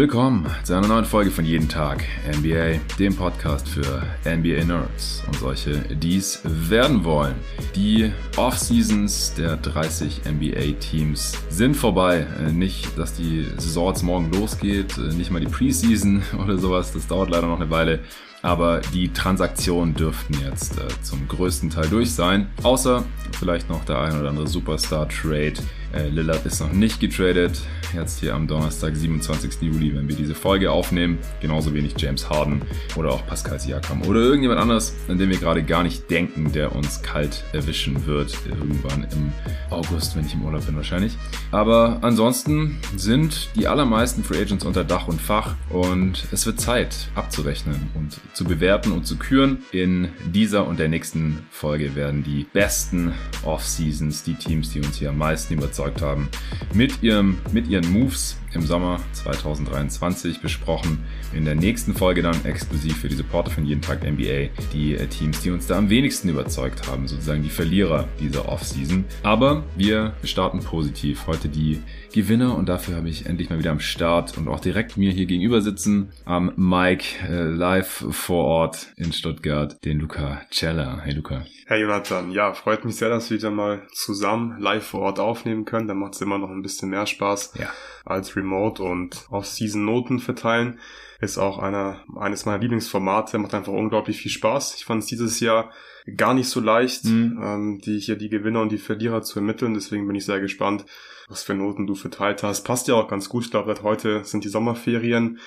Willkommen zu einer neuen Folge von Jeden Tag NBA, dem Podcast für NBA Nerds und solche, die es werden wollen. Die Off-Seasons der 30 NBA-Teams sind vorbei. Äh, nicht, dass die Saison jetzt morgen losgeht, äh, nicht mal die Preseason oder sowas, das dauert leider noch eine Weile. Aber die Transaktionen dürften jetzt äh, zum größten Teil durch sein. Außer vielleicht noch der ein oder andere Superstar-Trade äh, Lillard ist noch nicht getradet. Jetzt hier am Donnerstag, 27. Juli, wenn wir diese Folge aufnehmen. Genauso wenig James Harden oder auch Pascal Siakam oder irgendjemand anders, an dem wir gerade gar nicht denken, der uns kalt erwischen wird. Irgendwann im August, wenn ich im Urlaub bin wahrscheinlich. Aber ansonsten sind die allermeisten Free Agents unter Dach und Fach und es wird Zeit abzurechnen und zu bewerten und zu küren. In dieser und der nächsten Folge werden die besten Off-Seasons, die Teams, die uns hier am meisten überzeugen, überzeugt haben, mit, ihrem, mit ihren Moves im Sommer 2023 besprochen. In der nächsten Folge dann exklusiv für die Supporter von Jeden Tag NBA die äh, Teams, die uns da am wenigsten überzeugt haben, sozusagen die Verlierer dieser Offseason. Aber wir starten positiv. Heute die Gewinner und dafür habe ich endlich mal wieder am Start und auch direkt mir hier gegenüber sitzen am Mike äh, live vor Ort in Stuttgart, den Luca Cella. Hey Luca. Hey Jonathan, ja, freut mich sehr, dass wir wieder mal zusammen live vor Ort aufnehmen können. Da macht es immer noch ein bisschen mehr Spaß ja. als Remote und Off-Season-Noten verteilen. Ist auch einer, eines meiner Lieblingsformate, macht einfach unglaublich viel Spaß. Ich fand es dieses Jahr gar nicht so leicht, mhm. ähm, die hier die Gewinner und die Verlierer zu ermitteln. Deswegen bin ich sehr gespannt, was für Noten du verteilt hast. Passt ja auch ganz gut. Ich glaube, seit heute sind die Sommerferien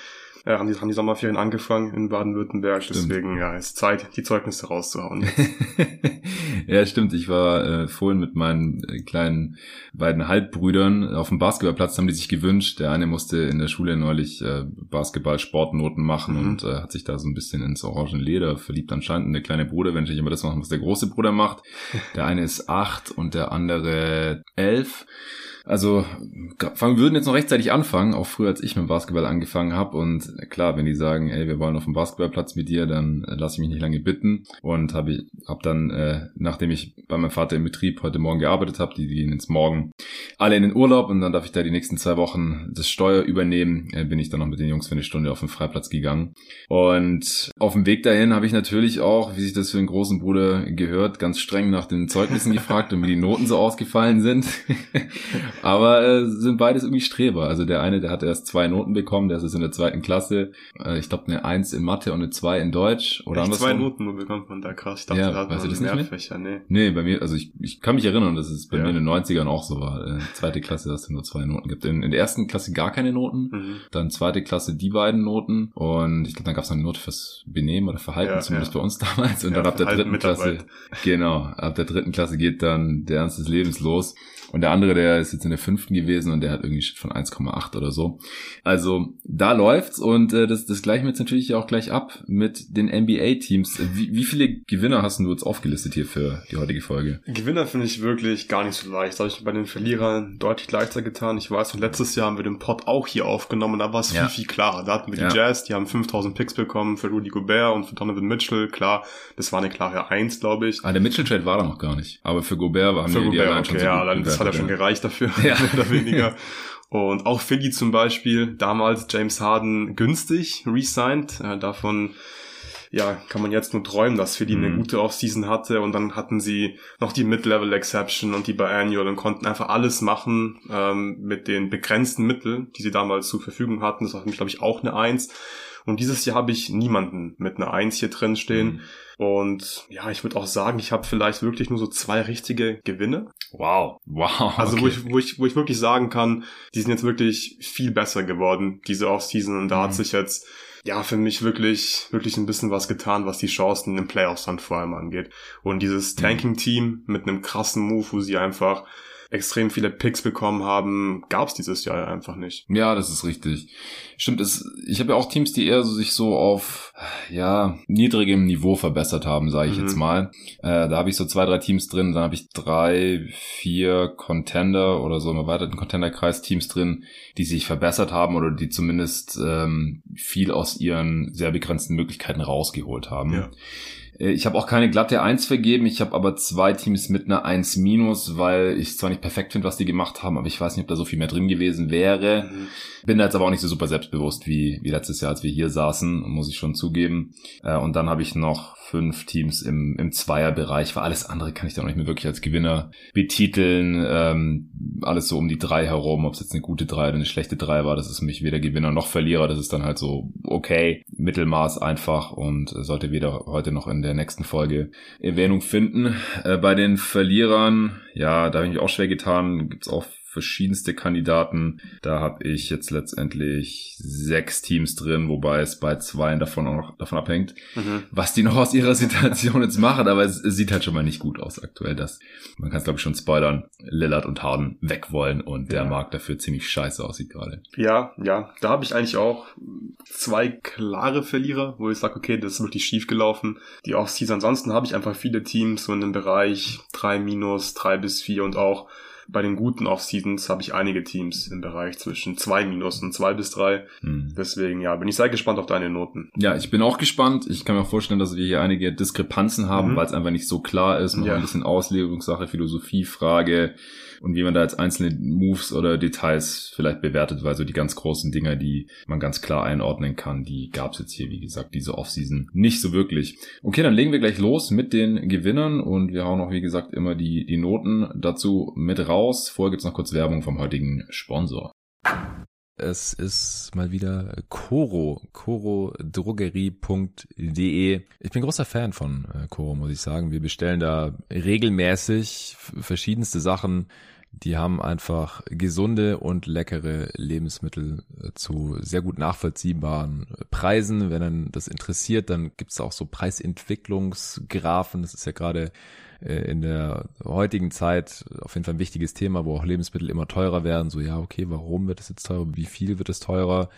äh, haben, die, haben die Sommerferien angefangen in Baden-Württemberg. Deswegen ja, ist Zeit, die Zeugnisse rauszuhauen. ja, stimmt. Ich war äh, vorhin mit meinen äh, kleinen beiden Halbbrüdern auf dem Basketballplatz, haben die sich gewünscht. Der eine musste in der Schule neulich äh, Basketball-Sportnoten machen mhm. und äh, hat sich da so ein bisschen ins orangen Leder verliebt anscheinend. Und der kleine Bruder, wenn ich immer das machen, was der große Bruder macht. Der eine ist acht und der andere elf. Also fangen würden jetzt noch rechtzeitig anfangen, auch früher als ich mit Basketball angefangen habe. Und klar, wenn die sagen, ey, wir wollen auf dem Basketballplatz mit dir, dann äh, lasse ich mich nicht lange bitten. Und habe ich hab dann, äh, nachdem ich bei meinem Vater im Betrieb heute Morgen gearbeitet habe, die gehen jetzt morgen alle in den Urlaub und dann darf ich da die nächsten zwei Wochen das Steuer übernehmen, äh, bin ich dann noch mit den Jungs für eine Stunde auf den Freiplatz gegangen. Und auf dem Weg dahin habe ich natürlich auch, wie sich das für einen großen Bruder gehört, ganz streng nach den Zeugnissen gefragt und wie die Noten so ausgefallen sind. Aber äh, sind beides irgendwie Streber. Also der eine, der hat erst zwei Noten bekommen, der ist jetzt in der zweiten Klasse. Äh, ich glaube eine Eins in Mathe und eine Zwei in Deutsch. Oder Echt, zwei Noten nur bekommt man da krass. Ich dachte, ja, da hat man das mehr Fächer. Nee. nee, bei mir, also ich, ich kann mich erinnern, dass es bei ja. mir in den 90ern auch so war. Äh, zweite Klasse hast du nur zwei Noten gibt. In, in der ersten Klasse gar keine Noten. Mhm. Dann zweite Klasse die beiden Noten. Und ich glaube, dann gab es eine Note fürs Benehmen oder Verhalten, ja, zumindest bei uns damals. Und dann ab der dritten Klasse, genau, ab der dritten Klasse geht dann der Ernst des Lebens los. Und der andere, der ist jetzt in der fünften gewesen und der hat irgendwie von 1,8 oder so. Also da läuft's und äh, das, das gleichen wir jetzt natürlich auch gleich ab mit den NBA-Teams. Wie, wie viele Gewinner hast du jetzt aufgelistet hier für die heutige Folge? Gewinner finde ich wirklich gar nicht so leicht. Das habe ich bei den Verlierern deutlich leichter getan. Ich weiß, und letztes Jahr haben wir den Pod auch hier aufgenommen und da war es ja. viel, viel klarer. Da hatten wir die ja. Jazz, die haben 5000 Picks bekommen für Rudy Gobert und für Donovan Mitchell. Klar, das war eine klare Eins, glaube ich. Ah, der Mitchell-Trade war da noch gar nicht. Aber für Gobert waren für wir Gobert, die okay, schon so ja, dann, das hat ja schon gereicht dafür, ja. mehr oder weniger. Und auch Philly zum Beispiel, damals James Harden günstig resigned, äh, davon ja, kann man jetzt nur träumen, dass Philly mhm. eine gute Offseason hatte und dann hatten sie noch die Mid-Level Exception und die Biannual und konnten einfach alles machen ähm, mit den begrenzten Mitteln, die sie damals zur Verfügung hatten. Das war für mich, glaube ich, auch eine Eins. Und dieses Jahr habe ich niemanden mit einer Eins hier drin stehen. Mhm. Und ja, ich würde auch sagen, ich habe vielleicht wirklich nur so zwei richtige Gewinne. Wow, wow. Also okay. wo, ich, wo, ich, wo ich wirklich sagen kann, die sind jetzt wirklich viel besser geworden, diese Offseason. Und da mhm. hat sich jetzt ja für mich wirklich, wirklich ein bisschen was getan, was die Chancen in den Playoffs dann vor allem angeht. Und dieses mhm. Tanking-Team mit einem krassen Move, wo sie einfach extrem viele Picks bekommen haben, gab es dieses Jahr einfach nicht. Ja, das ist richtig. Stimmt, es, ich habe ja auch Teams, die eher so sich so auf ja niedrigem Niveau verbessert haben, sage ich mhm. jetzt mal. Äh, da habe ich so zwei, drei Teams drin, dann habe ich drei, vier Contender oder so im erweiterten Contenderkreis Teams drin, die sich verbessert haben oder die zumindest ähm, viel aus ihren sehr begrenzten Möglichkeiten rausgeholt haben. Ja. Äh, ich habe auch keine glatte 1 vergeben, ich habe aber zwei Teams mit einer 1 minus, weil ich zwar nicht perfekt finde, was die gemacht haben, aber ich weiß nicht, ob da so viel mehr drin gewesen wäre. Mhm. Bin da jetzt aber auch nicht so super selbstbewusst wie, wie letztes Jahr, als wir hier saßen, muss ich schon zugeben. Äh, und dann habe ich noch fünf Teams im, im Zweierbereich, weil alles andere kann ich da noch nicht mehr wirklich als Gewinner betiteln. Ähm, alles so um die drei herum, ob es jetzt eine gute drei oder eine schlechte drei war, das ist für mich weder Gewinner noch Verlierer. Das ist dann halt so okay, Mittelmaß einfach und sollte weder heute noch in der nächsten Folge Erwähnung finden. Äh, bei den Verlierern, ja, da habe ich mich auch schwer getan, gibt's auch verschiedenste Kandidaten. Da habe ich jetzt letztendlich sechs Teams drin, wobei es bei zwei davon auch noch davon abhängt, mhm. was die noch aus ihrer Situation jetzt machen. Aber es, es, sieht halt schon mal nicht gut aus aktuell. Das, man kann es glaube ich schon spoilern. Lillard und Harden weg wollen und der ja. Markt dafür ziemlich scheiße aussieht gerade. Ja, ja. Da habe ich eigentlich auch zwei klare Verlierer, wo ich sage, okay, das ist wirklich schief gelaufen. Die Offseason. Ansonsten habe ich einfach viele Teams so in dem Bereich drei minus, drei bis vier und auch bei den guten Off-Seasons habe ich einige Teams im Bereich zwischen zwei Minus und zwei bis drei. Hm. Deswegen, ja, bin ich sehr gespannt auf deine Noten. Ja, ich bin auch gespannt. Ich kann mir vorstellen, dass wir hier einige Diskrepanzen haben, mhm. weil es einfach nicht so klar ist. Noch ja. ein bisschen Auslegungssache, Philosophiefrage und wie man da jetzt einzelne Moves oder Details vielleicht bewertet, weil so die ganz großen Dinger, die man ganz klar einordnen kann, die gab es jetzt hier, wie gesagt, diese Offseason nicht so wirklich. Okay, dann legen wir gleich los mit den Gewinnern und wir hauen auch, wie gesagt, immer die, die Noten dazu mit raus. Vorher gibt's noch kurz Werbung vom heutigen Sponsor. Es ist mal wieder Coro, corodrogerie.de. Ich bin großer Fan von äh, Coro, muss ich sagen. Wir bestellen da regelmäßig verschiedenste Sachen. Die haben einfach gesunde und leckere Lebensmittel äh, zu sehr gut nachvollziehbaren Preisen. Wenn dann das interessiert, dann gibt's auch so Preisentwicklungsgrafen. Das ist ja gerade äh, in der heutigen Zeit auf jeden Fall ein wichtiges Thema, wo auch Lebensmittel immer teurer werden. So, ja, okay, warum wird es jetzt teurer? Wie viel wird es teurer?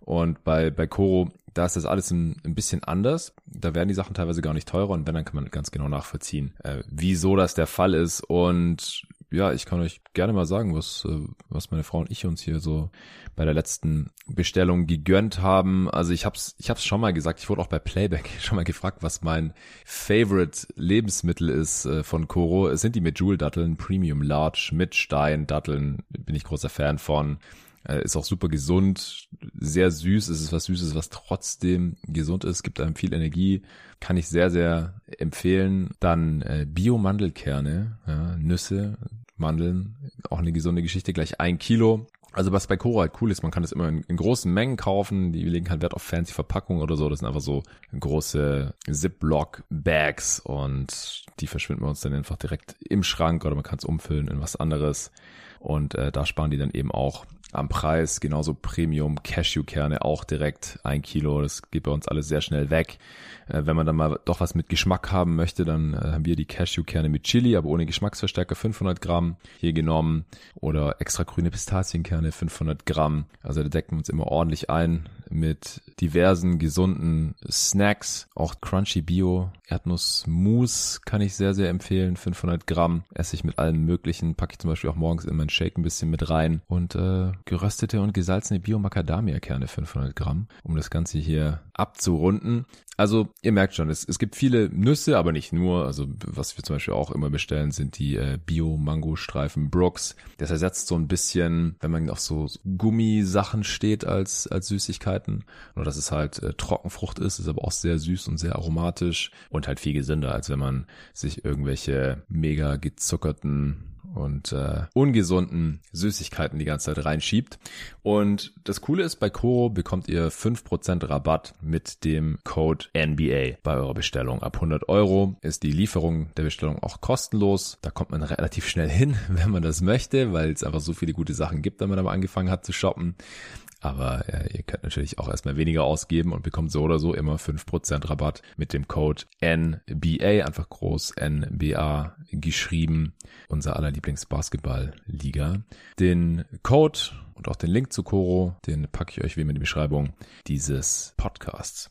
Und bei, bei Coro, da ist das alles ein, ein bisschen anders. Da werden die Sachen teilweise gar nicht teurer und wenn, dann kann man ganz genau nachvollziehen, äh, wieso das der Fall ist. Und ja, ich kann euch gerne mal sagen, was, äh, was meine Frau und ich uns hier so bei der letzten Bestellung gegönnt haben. Also ich hab's, ich hab's schon mal gesagt, ich wurde auch bei Playback schon mal gefragt, was mein Favorite Lebensmittel ist äh, von Coro. Es sind die Medjool-Datteln, Premium Large mit Stein-Datteln, bin ich großer Fan von. Äh, ist auch super gesund, sehr süß. Es ist was Süßes, was trotzdem gesund ist, gibt einem viel Energie. Kann ich sehr, sehr empfehlen. Dann äh, Bio-Mandelkerne, ja, Nüsse, Mandeln, auch eine gesunde Geschichte, gleich ein Kilo. Also was bei Cora halt cool ist, man kann das immer in, in, großen Mengen kaufen. Die legen halt Wert auf fancy Verpackungen oder so. Das sind einfach so große Ziploc-Bags und die verschwinden wir uns dann einfach direkt im Schrank oder man kann es umfüllen in was anderes. Und äh, da sparen die dann eben auch am Preis. Genauso Premium Cashewkerne auch direkt ein Kilo. Das geht bei uns alles sehr schnell weg. Äh, wenn man dann mal doch was mit Geschmack haben möchte, dann äh, haben wir die Cashewkerne mit Chili, aber ohne Geschmacksverstärker 500 Gramm hier genommen oder extra grüne Pistazienkerne 500 Gramm. Also da decken wir uns immer ordentlich ein mit diversen gesunden Snacks. Auch Crunchy Bio Erdnuss Mousse kann ich sehr, sehr empfehlen. 500 Gramm esse ich mit allem möglichen. Packe ich zum Beispiel auch morgens in meinen Shake ein bisschen mit rein. Und äh, geröstete und gesalzene Bio-Macadamia-Kerne 500 Gramm, um das Ganze hier abzurunden. Also ihr merkt schon, es, es gibt viele Nüsse, aber nicht nur. Also was wir zum Beispiel auch immer bestellen, sind die äh, Bio-Mango-Streifen Brooks. Das ersetzt so ein bisschen, wenn man auf so Gummisachen steht als, als Süßigkeiten. Nur dass es halt äh, Trockenfrucht ist, ist aber auch sehr süß und sehr aromatisch und halt viel gesünder, als wenn man sich irgendwelche mega gezuckerten und äh, ungesunden Süßigkeiten die ganze Zeit reinschiebt. Und das Coole ist, bei Koro bekommt ihr 5% Rabatt mit dem Code NBA bei eurer Bestellung. Ab 100 Euro ist die Lieferung der Bestellung auch kostenlos. Da kommt man relativ schnell hin, wenn man das möchte, weil es einfach so viele gute Sachen gibt, wenn man aber angefangen hat zu shoppen. Aber äh, ihr könnt natürlich auch erstmal weniger ausgeben und bekommt so oder so immer 5% Rabatt mit dem Code NBA, einfach groß NBA geschrieben, unser aller Lieblingsbasketball-Liga. Den Code und auch den Link zu Coro, den packe ich euch wie immer in die Beschreibung dieses Podcasts.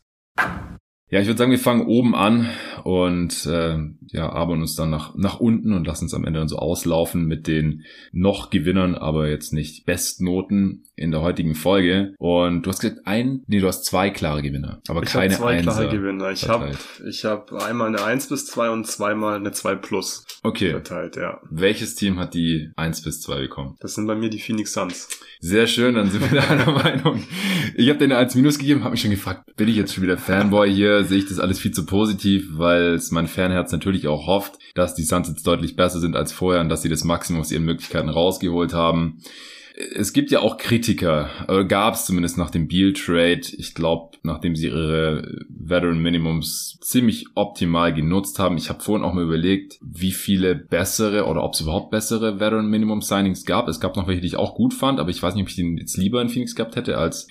Ja, ich würde sagen, wir fangen oben an und äh, ja, arbeiten uns dann nach, nach unten und lassen uns am Ende dann so auslaufen mit den noch Gewinnern, aber jetzt nicht Bestnoten. In der heutigen Folge. Und du hast gesagt, ein, nee, du hast zwei klare Gewinner, aber ich keine zwei Einser klare Gewinner. Ich habe ich hab einmal eine 1 bis 2 und zweimal eine 2 plus okay. verteilt, ja. Welches Team hat die 1 bis 2 bekommen? Das sind bei mir die Phoenix Suns. Sehr schön, dann sind wir da einer Meinung. Ich habe denen eine 1 minus gegeben, habe mich schon gefragt, bin ich jetzt schon wieder Fanboy hier? Sehe ich das alles viel zu positiv, weil es mein Fanherz natürlich auch hofft, dass die Suns jetzt deutlich besser sind als vorher und dass sie das Maximum aus ihren Möglichkeiten rausgeholt haben es gibt ja auch Kritiker, äh, gab es zumindest nach dem Beal-Trade. Ich glaube, nachdem sie ihre Veteran Minimums ziemlich optimal genutzt haben. Ich habe vorhin auch mal überlegt, wie viele bessere oder ob es überhaupt bessere Veteran Minimum Signings gab. Es gab noch welche, die ich auch gut fand, aber ich weiß nicht, ob ich den jetzt lieber in Phoenix gehabt hätte als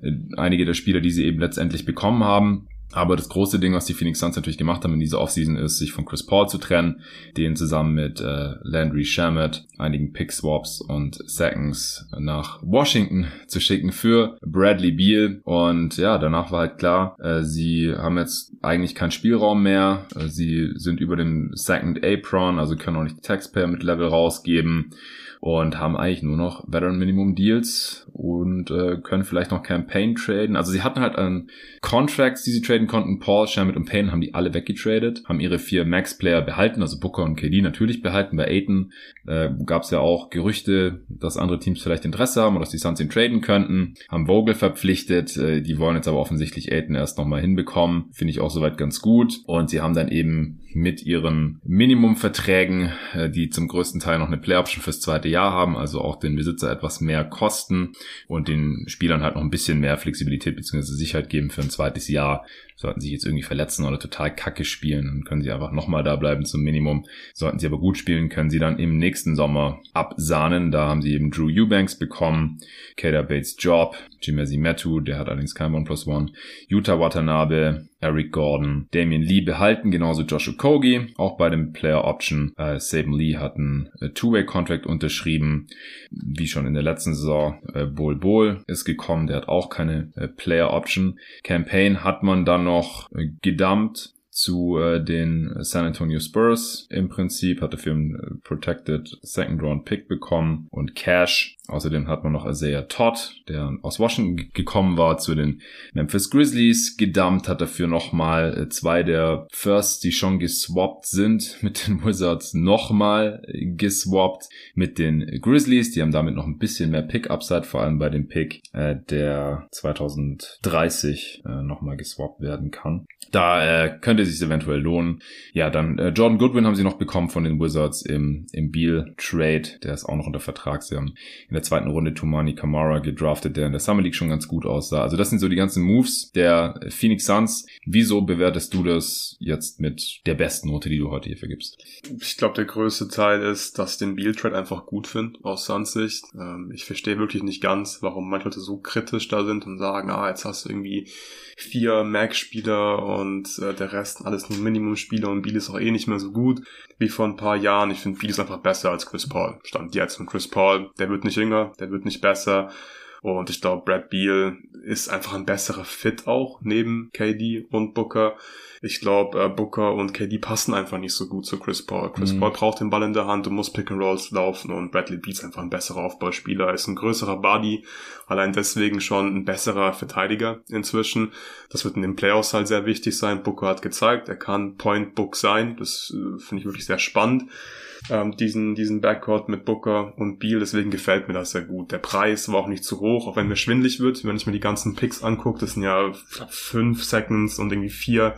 äh, einige der Spieler, die sie eben letztendlich bekommen haben. Aber das große Ding, was die Phoenix Suns natürlich gemacht haben in dieser Offseason, ist, sich von Chris Paul zu trennen, den zusammen mit äh, Landry Shamet, einigen Pick-Swaps und Seconds nach Washington zu schicken für Bradley Beal. Und ja, danach war halt klar, äh, sie haben jetzt eigentlich keinen Spielraum mehr. Äh, sie sind über den Second Apron, also können auch nicht Taxpayer mit Level rausgeben und haben eigentlich nur noch Veteran Minimum Deals und äh, können vielleicht noch Campaign traden. Also sie hatten halt an Contracts, die sie traden konnten. Paul, Shamit und Payne haben die alle weggetradet, haben ihre vier Max-Player behalten, also Booker und KD natürlich behalten. Bei Aiton äh, gab es ja auch Gerüchte, dass andere Teams vielleicht Interesse haben oder dass die Suns ihn traden könnten. Haben Vogel verpflichtet, äh, die wollen jetzt aber offensichtlich Aiton erst nochmal hinbekommen. Finde ich auch soweit ganz gut. Und sie haben dann eben mit ihren Minimumverträgen, äh, die zum größten Teil noch eine Play-Option fürs zweite Jahr haben, also auch den Besitzer etwas mehr kosten und den Spielern halt noch ein bisschen mehr Flexibilität bzw. Sicherheit geben für ein zweites Jahr. Sollten sie jetzt irgendwie verletzen oder total kacke spielen, dann können sie einfach nochmal da bleiben zum Minimum. Sollten sie aber gut spielen, können sie dann im nächsten Sommer absahnen. Da haben sie eben Drew Eubanks bekommen, Kader Bates Job, Jimezi Metu, der hat allerdings kein One Plus One, Utah Watanabe, Eric Gordon, Damien Lee behalten, genauso Joshua Kogi, auch bei dem Player Option. Äh, Saban Lee hat einen äh, Two-Way-Contract unterschrieben, wie schon in der letzten Saison. Äh, Bol Bol ist gekommen, der hat auch keine äh, Player Option. Campaign hat man dann noch gedumpt zu äh, den San Antonio Spurs im Prinzip, hat dafür einen äh, Protected Second Round Pick bekommen und Cash. Außerdem hat man noch Isaiah Todd, der aus Washington gekommen war, zu den Memphis Grizzlies gedumpt, hat dafür nochmal äh, zwei der Firsts, die schon geswappt sind, mit den Wizards nochmal geswappt mit den Grizzlies. Die haben damit noch ein bisschen mehr Pick-Upside, vor allem bei dem Pick, äh, der 2030 äh, nochmal geswappt werden kann. Da äh, könnte sich eventuell lohnen. Ja, dann äh, Jordan Goodwin haben sie noch bekommen von den Wizards im, im Beal Trade. Der ist auch noch unter Vertrag. Sie haben in der zweiten Runde Tumani Kamara gedraftet, der in der Summer League schon ganz gut aussah. Also das sind so die ganzen Moves der Phoenix Suns. Wieso bewertest du das jetzt mit der besten Note, die du heute hier vergibst? Ich glaube, der größte Teil ist, dass ich den Beal Trade einfach gut finde aus Suns Sicht. Ähm, ich verstehe wirklich nicht ganz, warum manche Leute so kritisch da sind und sagen, ah, jetzt hast du irgendwie vier Mac-Spieler und äh, der Rest alles nur Minimum-Spieler und Beal ist auch eh nicht mehr so gut wie vor ein paar Jahren. Ich finde Beal ist einfach besser als Chris Paul. Stand jetzt und Chris Paul, der wird nicht jünger, der wird nicht besser. Und ich glaube, Brad Beal ist einfach ein besserer Fit auch neben KD und Booker. Ich glaube, äh, Booker und KD passen einfach nicht so gut zu Chris Paul. Chris mhm. Paul braucht den Ball in der Hand und muss Pick and Rolls laufen und Bradley Beal ist einfach ein besserer Aufbauspieler, ist ein größerer Body, allein deswegen schon ein besserer Verteidiger inzwischen. Das wird in den Playoffs halt sehr wichtig sein. Booker hat gezeigt, er kann Point Book sein. Das äh, finde ich wirklich sehr spannend ähm, diesen, diesen Backcourt mit Booker und Beal. Deswegen gefällt mir das sehr gut. Der Preis war auch nicht zu hoch, auch wenn mir schwindlig wird. Wenn ich mir die ganzen Picks angucke, das sind ja fünf Seconds und irgendwie vier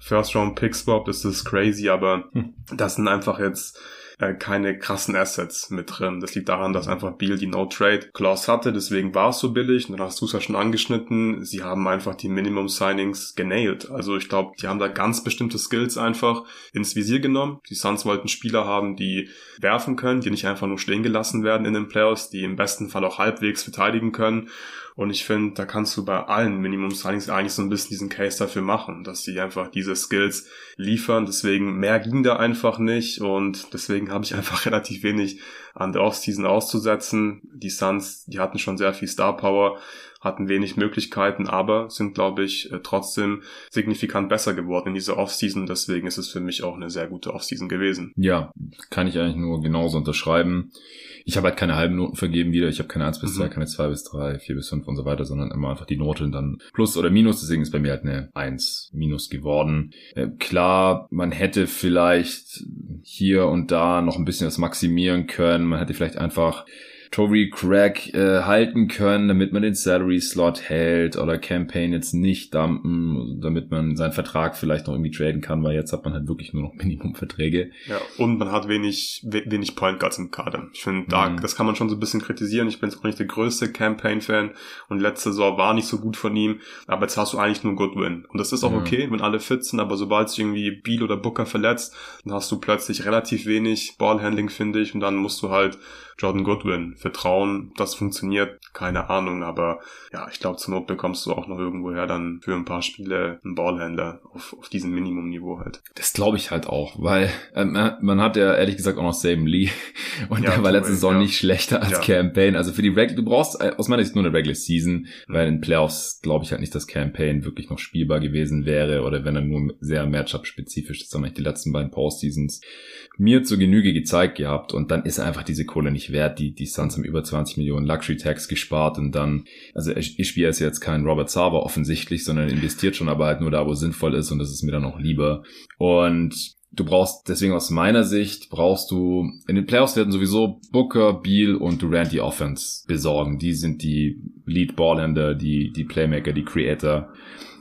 First Round Picks Swap. Das ist crazy, aber hm. das sind einfach jetzt äh, keine krassen Assets mit drin. Das liegt daran, dass einfach Beal die No-Trade-Clause hatte, deswegen war es so billig. Und dann hast du es ja schon angeschnitten, sie haben einfach die Minimum-Signings genailed. Also ich glaube, die haben da ganz bestimmte Skills einfach ins Visier genommen. Die Suns wollten Spieler haben, die werfen können, die nicht einfach nur stehen gelassen werden in den Playoffs, die im besten Fall auch halbwegs verteidigen können und ich finde, da kannst du bei allen Minimum Signings eigentlich so ein bisschen diesen Case dafür machen, dass sie einfach diese Skills liefern. Deswegen mehr ging da einfach nicht und deswegen habe ich einfach relativ wenig an der Offseason auszusetzen. Die Suns, die hatten schon sehr viel Star Power, hatten wenig Möglichkeiten, aber sind, glaube ich, äh, trotzdem signifikant besser geworden in dieser Offseason. Deswegen ist es für mich auch eine sehr gute Offseason gewesen. Ja, kann ich eigentlich nur genauso unterschreiben. Ich habe halt keine halben Noten vergeben wieder. Ich habe keine 1 bis 2, mhm. keine 2 bis 3, 4 bis 5 und so weiter, sondern immer einfach die Note dann Plus oder Minus. Deswegen ist bei mir halt eine 1 Minus geworden. Äh, klar, man hätte vielleicht hier und da noch ein bisschen was maximieren können. Man hätte vielleicht einfach Tory Craig äh, halten können, damit man den Salary Slot hält oder Campaign jetzt nicht dumpen, damit man seinen Vertrag vielleicht noch irgendwie traden kann, weil jetzt hat man halt wirklich nur noch Minimumverträge. Ja, und man hat wenig, wenig Point Guards im Kader. Ich finde, da, mhm. das kann man schon so ein bisschen kritisieren. Ich bin jetzt auch nicht der größte Campaign-Fan und letzte Saison war nicht so gut von ihm, aber jetzt hast du eigentlich nur Goodwin. Und das ist auch mhm. okay, wenn alle fit sind, aber sobald sich irgendwie Beal oder Booker verletzt, dann hast du plötzlich relativ wenig Ballhandling, finde ich, und dann musst du halt Jordan Goodwin vertrauen. Das funktioniert, keine Ahnung, aber ja, ich glaube, zur Not bekommst du auch noch irgendwoher dann für ein paar Spiele einen Ballhändler auf, auf diesem Minimumniveau halt. Das glaube ich halt auch, weil ähm, man hat ja ehrlich gesagt auch noch Saban Lee und ja, der war letzte Saison ja. nicht schlechter als ja. Campaign. Also für die Regular, du brauchst äh, aus meiner Sicht nur eine Regular Season, mhm. weil in Playoffs glaube ich halt nicht, dass Campaign wirklich noch spielbar gewesen wäre oder wenn er nur sehr Matchup-spezifisch, das haben eigentlich die letzten beiden Postseasons mir zur Genüge gezeigt gehabt und dann ist einfach diese Kohle nicht wert. Die, die Suns haben über 20 Millionen Luxury Tax gespart und dann, also ich, spiele jetzt kein Robert Sava offensichtlich, sondern investiert schon aber halt nur da, wo sinnvoll ist und das ist mir dann auch lieber. Und du brauchst deswegen aus meiner Sicht brauchst du in den Playoffs werden sowieso Booker, Beal und Durant die Offense besorgen. Die sind die Lead Ballhänder, die die Playmaker, die Creator.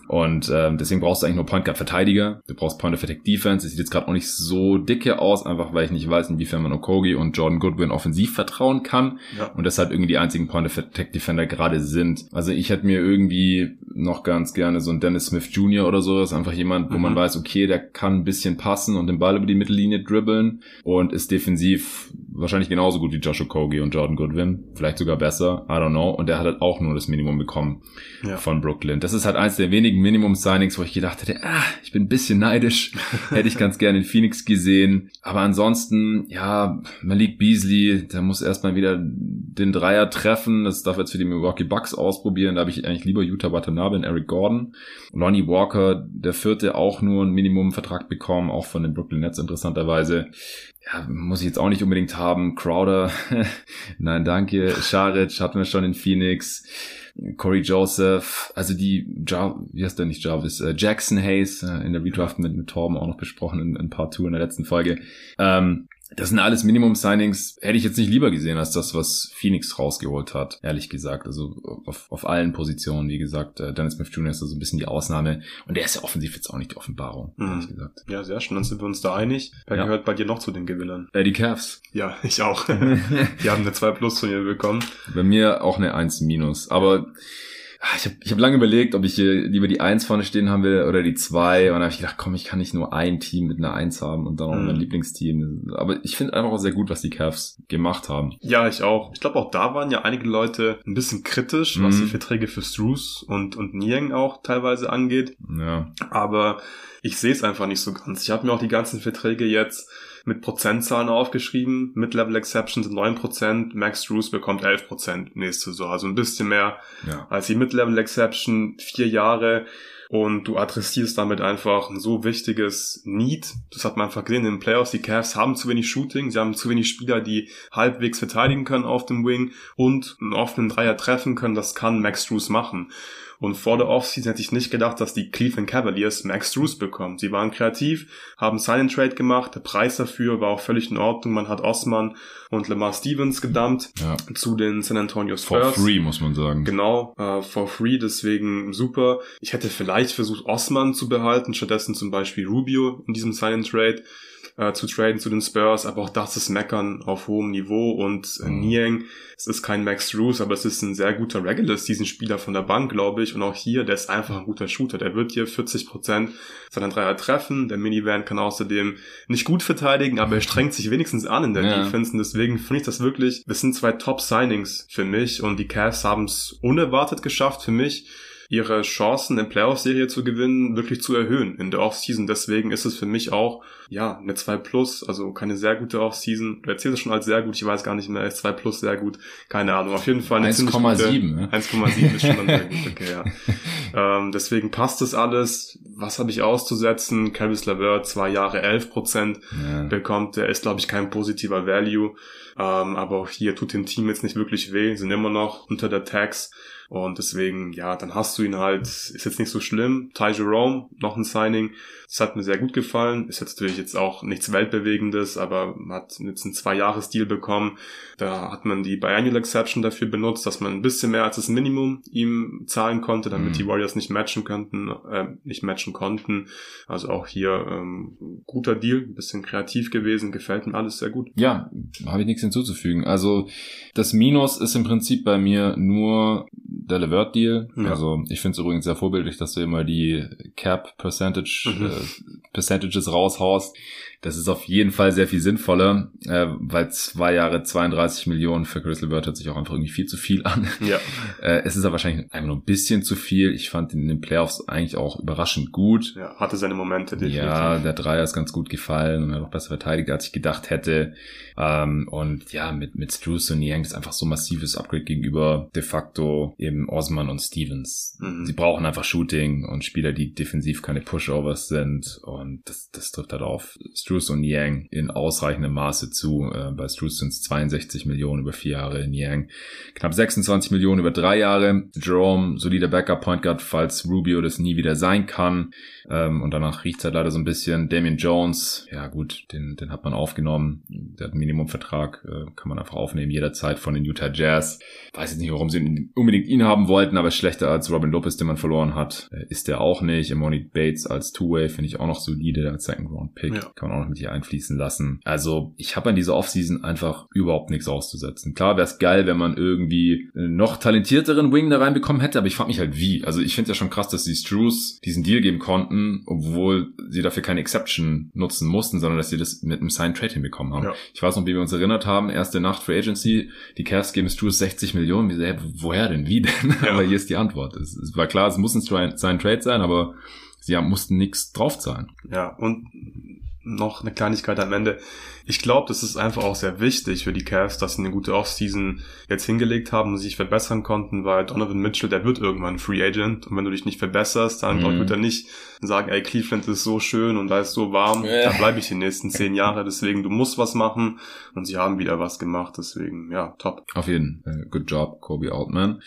Und ähm, deswegen brauchst du eigentlich nur Point Guard Verteidiger. Du brauchst Point of Attack Defense. Es sieht jetzt gerade auch nicht so dicke aus, einfach weil ich nicht weiß, inwiefern man Okogi und Jordan Goodwin offensiv vertrauen kann. Ja. Und deshalb irgendwie die einzigen Point of Attack Defender gerade sind. Also ich hätte mir irgendwie noch ganz gerne so einen Dennis Smith Jr. oder so. Das ist einfach jemand, wo mhm. man weiß, okay, der kann ein bisschen passen und den Ball über die Mittellinie dribbeln und ist defensiv wahrscheinlich genauso gut wie Josh Okogi und Jordan Goodwin. Vielleicht sogar besser. I don't know. Und der hat halt auch nur das Minimum bekommen ja. von Brooklyn. Das ist halt eins der wenigen Minimum-Signings, wo ich gedacht hätte, ah, ich bin ein bisschen neidisch. Hätte ich ganz gerne in Phoenix gesehen. Aber ansonsten, ja, Malik Beasley, der muss erstmal wieder den Dreier treffen. Das darf jetzt für die Milwaukee Bucks ausprobieren. Da habe ich eigentlich lieber Utah Watanabe und Eric Gordon. Lonnie Walker, der vierte, auch nur einen Minimum-Vertrag bekommen, auch von den Brooklyn Nets interessanterweise ja, muss ich jetzt auch nicht unbedingt haben. Crowder, nein, danke. Scharic hatten wir schon in Phoenix. Corey Joseph, also die, ja, wie heißt der nicht Jarvis, äh, Jackson Hayes äh, in der Redraft mit, mit Torben auch noch besprochen in, in Part 2 in der letzten Folge. Ähm, das sind alles Minimum-Signings. Hätte ich jetzt nicht lieber gesehen als das, was Phoenix rausgeholt hat, ehrlich gesagt. Also auf, auf allen Positionen, wie gesagt. Äh, Dennis Smith Jr. ist so ein bisschen die Ausnahme. Und der ist ja offensiv jetzt auch nicht die Offenbarung, mhm. ehrlich gesagt. Ja, sehr schön. Dann sind wir uns da einig. Wer ja. gehört bei dir noch zu den Gewinnern? Äh, die Cavs. Ja, ich auch. die haben eine 2 Plus von mir bekommen. Bei mir auch eine 1 Minus. Aber Ah, ich habe ich hab lange überlegt, ob ich hier lieber die Eins vorne stehen haben will oder die zwei. Und dann habe ich gedacht, komm, ich kann nicht nur ein Team mit einer Eins haben und dann auch mhm. mein Lieblingsteam. Aber ich finde einfach auch sehr gut, was die Cavs gemacht haben. Ja, ich auch. Ich glaube, auch da waren ja einige Leute ein bisschen kritisch, mhm. was die Verträge für Struce und, und Niang auch teilweise angeht. Ja. Aber ich sehe es einfach nicht so ganz. Ich habe mir auch die ganzen Verträge jetzt mit Prozentzahlen aufgeschrieben. Mid-Level Exception sind 9%, Max Drews bekommt 11% nächste Saison. Also ein bisschen mehr ja. als die Mid-Level Exception, vier Jahre. Und du adressierst damit einfach ein so wichtiges Need. Das hat man einfach gesehen in den Playoffs. Die Cavs haben zu wenig Shooting. Sie haben zu wenig Spieler, die halbwegs verteidigen können auf dem Wing und einen offenen Dreier treffen können. Das kann Max Drews machen. Und vor der Offseason hätte ich nicht gedacht, dass die Cleveland Cavaliers Max Drews bekommen. Sie waren kreativ, haben Sign Trade gemacht, der Preis dafür war auch völlig in Ordnung. Man hat Osman und Lamar Stevens gedumpt ja. zu den San Antonio Spurs. For free, muss man sagen. Genau, uh, for free, deswegen super. Ich hätte vielleicht versucht, Osman zu behalten, stattdessen zum Beispiel Rubio in diesem Sign Trade äh, zu traden zu den Spurs, aber auch das ist Meckern auf hohem Niveau und äh, mhm. Niang, es ist kein Max Drews, aber es ist ein sehr guter Regulus, diesen Spieler von der Bank, glaube ich, und auch hier, der ist einfach ein guter Shooter, der wird hier 40 Prozent seiner Dreier treffen, der Minivan kann außerdem nicht gut verteidigen, aber er strengt sich wenigstens an in der ja. Defense und deswegen finde ich das wirklich, das sind zwei Top-Signings für mich und die Cavs haben es unerwartet geschafft für mich, ihre Chancen in Playoff-Serie zu gewinnen wirklich zu erhöhen in der Offseason. Deswegen ist es für mich auch, ja, eine 2 Plus, also keine sehr gute Offseason. Du erzählst es schon als sehr gut, ich weiß gar nicht mehr, ist 2 Plus sehr gut, keine Ahnung. Auf jeden Fall eine 1,7. Ne? 1,7 ist schon dann sehr gut, okay, ja. ähm, deswegen passt es alles. Was habe ich auszusetzen? Caris LeVert, zwei Jahre 11 Prozent ja. bekommt. Der ist, glaube ich, kein positiver Value. Ähm, aber auch hier tut dem Team jetzt nicht wirklich weh, sind immer noch unter der Tax. Und deswegen, ja, dann hast du ihn halt, ist jetzt nicht so schlimm. Ty Jerome, noch ein Signing. Das hat mir sehr gut gefallen. Ist jetzt natürlich jetzt auch nichts Weltbewegendes, aber man hat jetzt einen Zwei-Jahres-Deal bekommen. Da hat man die Biannual Exception dafür benutzt, dass man ein bisschen mehr als das Minimum ihm zahlen konnte, damit mhm. die Warriors nicht matchen könnten, äh, nicht matchen konnten. Also auch hier ähm, guter Deal, ein bisschen kreativ gewesen, gefällt mir alles sehr gut. Ja, habe ich nichts hinzuzufügen. Also das Minus ist im Prinzip bei mir nur der Levert Deal. Ja. Also ich finde es übrigens sehr vorbildlich, dass du immer die Cap Percentage mhm. äh, Percentages raushaust. Das ist auf jeden Fall sehr viel sinnvoller, äh, weil zwei Jahre 32 Millionen für Chris LeVert hört sich auch einfach irgendwie viel zu viel an. Ja. Äh, es ist aber wahrscheinlich einfach nur ein bisschen zu viel. Ich fand ihn in den Playoffs eigentlich auch überraschend gut. Ja, hatte seine Momente. Definitiv. Ja, der Dreier ist ganz gut gefallen und er hat auch besser verteidigt, als ich gedacht hätte. Ähm, und ja, mit, mit Struce und Yang ist einfach so massives Upgrade gegenüber de facto eben Osman und Stevens. Mhm. Sie brauchen einfach Shooting und Spieler, die defensiv keine Pushovers sind und das, das trifft halt auf Struce und Yang in ausreichendem Maße zu. Äh, bei Struce sind es 62 Millionen über vier Jahre, in Yang knapp 26 Millionen über drei Jahre. Jerome, solider Backup Point Guard, falls Rubio das nie wieder sein kann. Ähm, und danach riecht es halt leider so ein bisschen. Damien Jones, ja gut, den, den hat man aufgenommen. Der hat Minimumvertrag, äh, kann man einfach aufnehmen, jederzeit von den Utah Jazz. Weiß jetzt nicht, warum sie unbedingt ihn haben wollten, aber schlechter als Robin Lopez, den man verloren hat, äh, ist der auch nicht. Emoni Bates als Two-Way finde ich auch noch solide, als Second-Round-Pick. Ja. Kann man auch noch mit hier einfließen lassen. Also ich habe an dieser Offseason einfach überhaupt nichts auszusetzen. Klar wäre es geil, wenn man irgendwie noch talentierteren Wing da reinbekommen hätte, aber ich frage mich halt wie. Also ich finde ja schon krass, dass die Struce diesen Deal geben konnten obwohl sie dafür keine Exception nutzen mussten, sondern dass sie das mit einem Sign Trade hinbekommen haben. Ja. Ich weiß noch, wie wir uns erinnert haben, erste Nacht Free Agency, die Cavs geben Struce 60 Millionen. Wir sagen, woher denn, wie denn? Ja. aber hier ist die Antwort. Es, es war klar, es muss ein Sign Trade sein, aber sie haben, mussten nichts draufzahlen. Ja, und noch eine Kleinigkeit am Ende. Ich glaube, das ist einfach auch sehr wichtig für die Cavs, dass sie eine gute Offseason jetzt hingelegt haben und sich verbessern konnten, weil Donovan Mitchell, der wird irgendwann Free Agent und wenn du dich nicht verbesserst, dann mhm. wird er nicht sagen, ey, Cleveland ist so schön und da ist so warm, ja. da bleibe ich die nächsten zehn Jahre, deswegen du musst was machen und sie haben wieder was gemacht, deswegen ja, top. Auf jeden Fall, good job, Kobe Altman.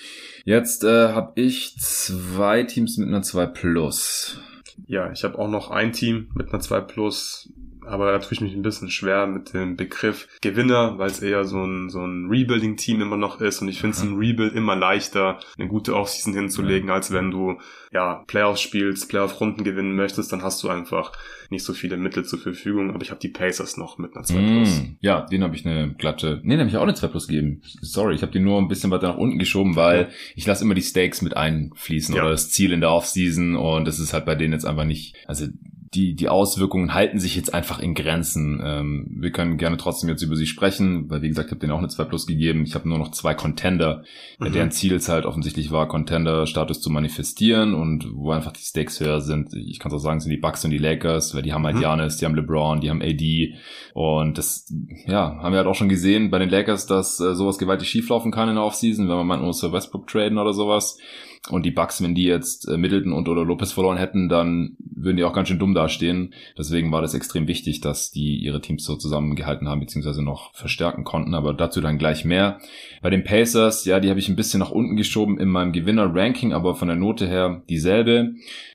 Jetzt äh, habe ich zwei Teams mit einer 2 Plus. Ja, ich habe auch noch ein Team mit einer 2 Plus aber da tue ich mich ein bisschen schwer mit dem Begriff Gewinner, weil es eher so ein, so ein Rebuilding-Team immer noch ist und ich finde es ein Rebuild immer leichter, eine gute Offseason hinzulegen, als wenn du ja Playoffs spielst, Playoff-Runden gewinnen möchtest, dann hast du einfach nicht so viele Mittel zur Verfügung, aber ich habe die Pacers noch mit einer 2 Plus. Mm, ja, den habe ich eine glatte, nee, den habe ich auch eine 2 Plus gegeben. Sorry, ich habe die nur ein bisschen weiter nach unten geschoben, weil okay. ich lasse immer die Stakes mit einfließen ja. oder das Ziel in der Offseason und das ist halt bei denen jetzt einfach nicht, also die, die Auswirkungen halten sich jetzt einfach in Grenzen. Ähm, wir können gerne trotzdem jetzt über sie sprechen, weil wie gesagt, ich habe denen auch eine 2 Plus gegeben. Ich habe nur noch zwei Contender, mhm. deren Ziel es halt offensichtlich war, Contender-Status zu manifestieren und wo einfach die Stakes höher sind. Ich kann auch sagen, sind die Bucks und die Lakers, weil die haben halt mhm. Giannis, die haben LeBron, die haben AD und das, ja, haben wir halt auch schon gesehen bei den Lakers, dass äh, sowas gewaltig schieflaufen kann in der Offseason, wenn man mal nur so Westbrook traden oder sowas. Und die Bucks, wenn die jetzt äh, Middleton und oder Lopez verloren hätten, dann würden die auch ganz schön dumm dastehen. Deswegen war das extrem wichtig, dass die ihre Teams so zusammengehalten haben, beziehungsweise noch verstärken konnten. Aber dazu dann gleich mehr. Bei den Pacers, ja, die habe ich ein bisschen nach unten geschoben in meinem Gewinner-Ranking, aber von der Note her dieselbe.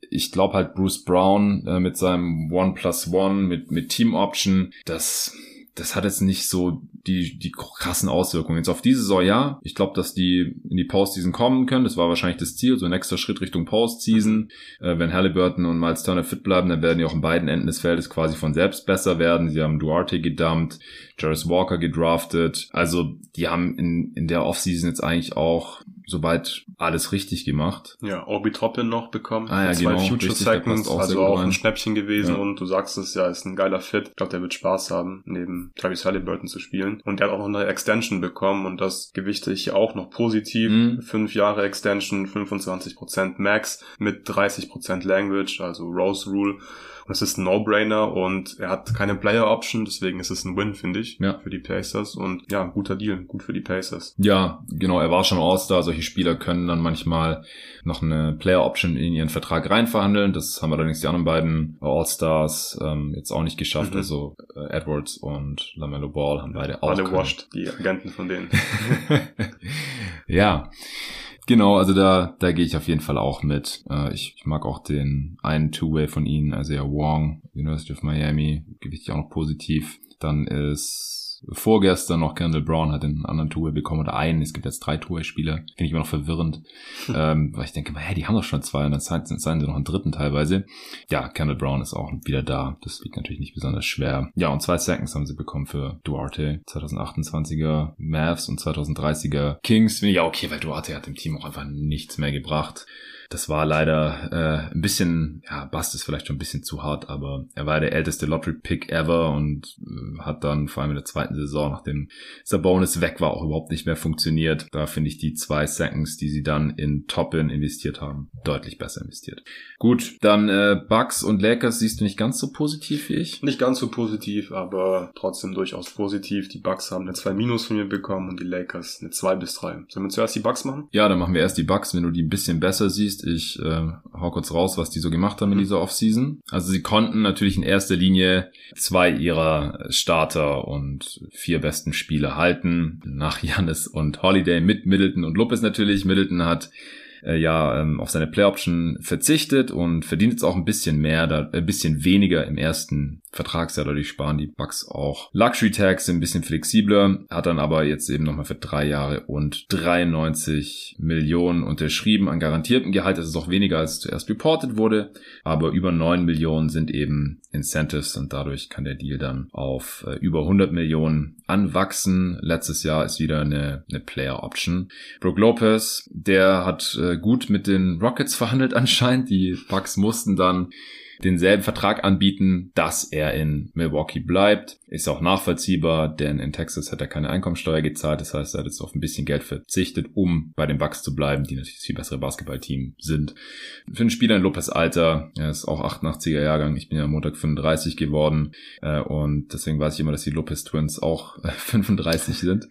Ich glaube halt Bruce Brown äh, mit seinem One plus One, mit, mit Team Option, das das hat jetzt nicht so die, die krassen Auswirkungen. Jetzt auf diese Saison, ja. Ich glaube, dass die in die Postseason kommen können. Das war wahrscheinlich das Ziel, so ein nächster Schritt Richtung Postseason. Äh, wenn Halliburton und Miles Turner fit bleiben, dann werden die auch in beiden Enden des Feldes quasi von selbst besser werden. Sie haben Duarte gedumpt, Jarvis Walker gedraftet. Also, die haben in, in der Offseason jetzt eigentlich auch soweit alles richtig gemacht. Ja, Obi Toppin noch bekommen. Ah, ja, zwei genau, Future richtig, Seconds, auch also auch ein Schnäppchen gewesen ja. und du sagst es ja, ist ein geiler Fit. Ich glaube, der wird Spaß haben, neben Travis Halliburton zu spielen. Und er hat auch noch eine Extension bekommen und das gewichte ich auch noch positiv. Mhm. Fünf Jahre Extension, 25% Max mit 30% Language, also Rose Rule. Und es ist ein No-Brainer und er hat keine Player-Option, deswegen ist es ein Win, finde ich, ja. für die Pacers. Und ja, guter Deal, gut für die Pacers. Ja, genau, er war schon All-Star. Solche Spieler können dann manchmal noch eine Player-Option in ihren Vertrag reinverhandeln. Das haben allerdings die anderen beiden All-Stars ähm, jetzt auch nicht geschafft. Mhm. Also äh, Edwards und LaMelo Ball haben beide auch. Alle washed, die Agenten von denen. ja. Genau, also da, da gehe ich auf jeden Fall auch mit. Äh, ich, ich mag auch den einen Two-Way von ihnen, also ja Wong, University of Miami, gewichte ich auch noch positiv. Dann ist vorgestern noch Kendall Brown hat den anderen Tour bekommen oder einen. Es gibt jetzt drei Tour-Spieler. Finde ich immer noch verwirrend. ähm, weil ich denke, hä, die haben doch schon zwei und dann seien sie noch einen dritten teilweise. Ja, Kendall Brown ist auch wieder da. Das liegt natürlich nicht besonders schwer. Ja, und zwei Seconds haben sie bekommen für Duarte. 2028er Mavs und 2030er Kings. Ja okay, weil Duarte hat dem Team auch einfach nichts mehr gebracht. Das war leider äh, ein bisschen, ja, Bast ist vielleicht schon ein bisschen zu hart, aber er war der älteste Lottery-Pick ever und äh, hat dann vor allem in der zweiten Saison, nachdem Sabonis weg war, auch überhaupt nicht mehr funktioniert. Da finde ich die zwei Seconds, die sie dann in Toppin investiert haben, deutlich besser investiert. Gut, dann äh, Bucks und Lakers siehst du nicht ganz so positiv wie ich? Nicht ganz so positiv, aber trotzdem durchaus positiv. Die Bucks haben eine 2 Minus von mir bekommen und die Lakers eine 2 bis 3. Sollen wir zuerst die Bucks machen? Ja, dann machen wir erst die Bucks, wenn du die ein bisschen besser siehst. Ich äh, hau kurz raus, was die so gemacht haben in dieser Offseason. Also sie konnten natürlich in erster Linie zwei ihrer Starter und vier besten Spieler halten. Nach Janis und Holiday mit Middleton und Lopez natürlich. Middleton hat äh, ja ähm, auf seine Play Option verzichtet und verdient jetzt auch ein bisschen mehr, da, ein bisschen weniger im ersten Vertragsjahr. Dadurch sparen die Bucks auch Luxury Tags, sind ein bisschen flexibler, hat dann aber jetzt eben nochmal für drei Jahre und 93 Millionen unterschrieben an garantiertem Gehalt. Das ist auch weniger als zuerst reported wurde, aber über 9 Millionen sind eben Incentives und dadurch kann der Deal dann auf äh, über 100 Millionen anwachsen. Letztes Jahr ist wieder eine, eine Player Option. Brook Lopez, der hat äh, gut mit den Rockets verhandelt anscheinend. Die Bucks mussten dann denselben Vertrag anbieten, dass er in Milwaukee bleibt. Ist auch nachvollziehbar, denn in Texas hat er keine Einkommensteuer gezahlt. Das heißt, er hat jetzt auf ein bisschen Geld verzichtet, um bei den Bucks zu bleiben, die natürlich das viel bessere Basketballteam sind. Für einen Spieler in Lopez Alter, er ist auch 88er Jahrgang, ich bin ja Montag 35 geworden und deswegen weiß ich immer, dass die Lopez Twins auch 35 sind.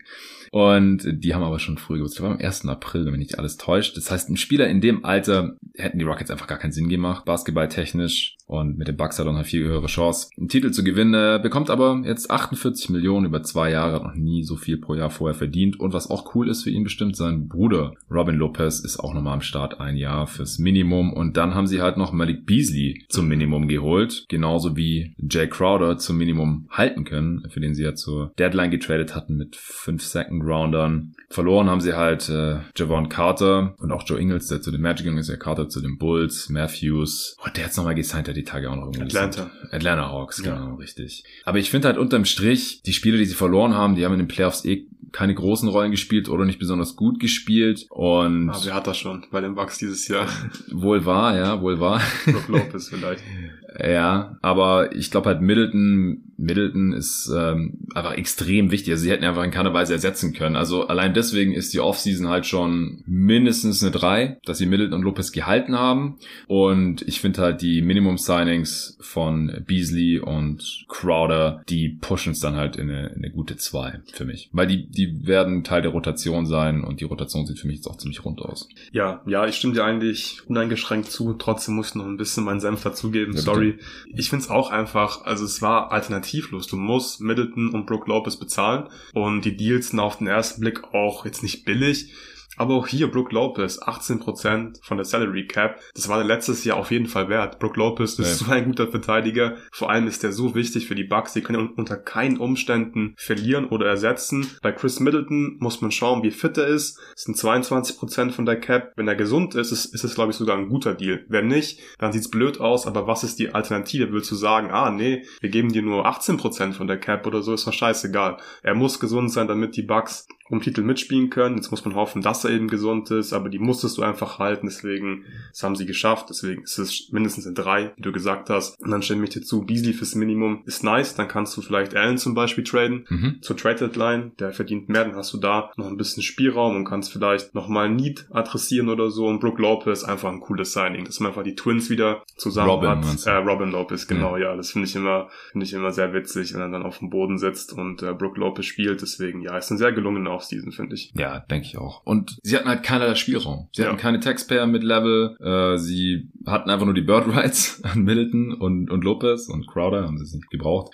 Und die haben aber schon früh gewusst. Das war am 1. April, wenn mich nicht alles täuscht. Das heißt, ein Spieler in dem Alter hätten die Rockets einfach gar keinen Sinn gemacht, basketballtechnisch. Und mit dem Bucks hat er noch eine viel höhere Chance, einen Titel zu gewinnen. Er bekommt aber jetzt 48 Millionen über zwei Jahre, hat noch nie so viel pro Jahr vorher verdient. Und was auch cool ist für ihn bestimmt, sein Bruder Robin Lopez ist auch nochmal am Start ein Jahr fürs Minimum. Und dann haben sie halt noch Malik Beasley zum Minimum geholt. Genauso wie Jay Crowder zum Minimum halten können, für den sie ja zur Deadline getradet hatten mit 5 Second Roundern. Verloren haben sie halt äh, Javon Carter und auch Joe Ingles, der zu den Magic ist, ja Carter zu den Bulls, Matthews. Oh, der hat's nochmal gesigned, der die Tage auch noch irgendwie. Atlanta. Atlanta Hawks, genau, ja. richtig. Aber ich finde halt unterm Strich, die Spiele, die sie verloren haben, die haben in den Playoffs eh keine großen Rollen gespielt oder nicht besonders gut gespielt und Aber wer hat das schon bei den Bucks dieses Jahr? wohl wahr, ja, wohl wahr. Brook Lopez vielleicht. Ja, aber ich glaube halt Middleton, Middleton ist ähm, einfach extrem wichtig. Also sie hätten einfach in keiner Weise ersetzen können. Also allein deswegen ist die Offseason halt schon mindestens eine 3, dass sie Middleton und Lopez gehalten haben. Und ich finde halt die Minimum-Signings von Beasley und Crowder, die pushen es dann halt in eine, in eine gute 2 für mich. Weil die, die werden Teil der Rotation sein und die Rotation sieht für mich jetzt auch ziemlich rund aus. Ja, ja, ich stimme dir eigentlich uneingeschränkt zu. Trotzdem muss ich noch ein bisschen meinen Senf dazugeben. Ja, Sorry. Ich finde es auch einfach, also es war alternativlos. Du musst Middleton und Brook Lopez bezahlen und die Deals sind auf den ersten Blick auch jetzt nicht billig. Aber auch hier Brook Lopez, 18% von der Salary Cap. Das war letztes Jahr auf jeden Fall wert. Brook Lopez ist ja. so ein guter Verteidiger. Vor allem ist der so wichtig für die Bucks. Die können unter keinen Umständen verlieren oder ersetzen. Bei Chris Middleton muss man schauen, wie fit er ist. Es sind 22% von der Cap. Wenn er gesund ist, ist, ist es, glaube ich, sogar ein guter Deal. Wenn nicht, dann sieht's blöd aus. Aber was ist die Alternative? Willst du sagen, ah, nee, wir geben dir nur 18% von der Cap oder so, ist doch scheißegal. Er muss gesund sein, damit die Bucks um Titel mitspielen können. Jetzt muss man hoffen, dass er eben gesund ist, aber die musstest du einfach halten. Deswegen, das haben sie geschafft. Deswegen ist es mindestens in drei, wie du gesagt hast. Und dann stimme ich dir zu, Beasley fürs Minimum ist nice. Dann kannst du vielleicht Allen zum Beispiel traden mhm. zur Trade Deadline. Der verdient mehr, dann hast du da noch ein bisschen Spielraum und kannst vielleicht nochmal Need adressieren oder so. Und Brook Lopez einfach ein cooles Signing, dass man einfach die Twins wieder zusammen Robin, hat. Äh, Robin Lopez, genau, ja. ja das finde ich immer, finde ich immer sehr witzig, wenn er dann auf dem Boden sitzt und äh, Brook Lopez spielt. Deswegen, ja, ist ein sehr gelungener Offseason, finde ich. Ja, denke ich auch. Und sie hatten halt keinerlei Spielraum. Sie hatten keine Taxpayer mit Level. Äh, sie hatten einfach nur die Bird Rights an Middleton und, und Lopez und Crowder haben sie es nicht gebraucht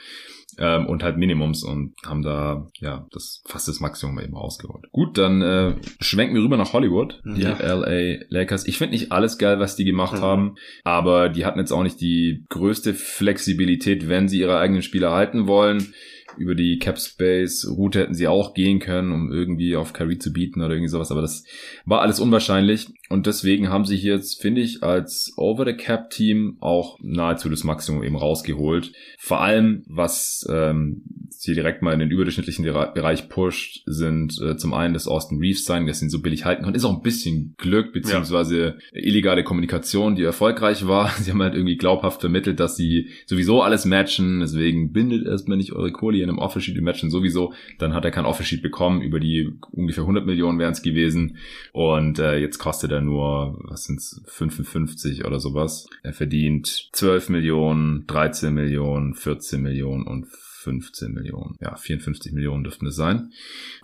ähm, und halt Minimums und haben da ja das fast das Maximum eben rausgeholt. Gut, dann äh, schwenken wir rüber nach Hollywood, die ja. LA Lakers. Ich finde nicht alles geil, was die gemacht mhm. haben, aber die hatten jetzt auch nicht die größte Flexibilität, wenn sie ihre eigenen Spieler halten wollen über die Cap Space Route hätten sie auch gehen können, um irgendwie auf Kyrie zu bieten oder irgendwie sowas, aber das war alles unwahrscheinlich und deswegen haben sie hier jetzt, finde ich, als Over the Cap Team auch nahezu das Maximum eben rausgeholt. Vor allem, was ähm, sie direkt mal in den überdurchschnittlichen Bereich pusht, sind äh, zum einen das Austin Reeves sein, das ihn so billig halten kann. Ist auch ein bisschen Glück beziehungsweise ja. illegale Kommunikation, die erfolgreich war. Sie haben halt irgendwie glaubhaft vermittelt, dass sie sowieso alles matchen, deswegen bindet erstmal nicht eure Kohle in einem Offer Sheet, die matchen sowieso. Dann hat er kein Offer Sheet bekommen, über die ungefähr 100 Millionen wären es gewesen und äh, jetzt kostet er nur, was sind's, 55 oder sowas. Er verdient 12 Millionen, 13 Millionen, 14 Millionen und 15 Millionen. Ja, 54 Millionen dürften es sein.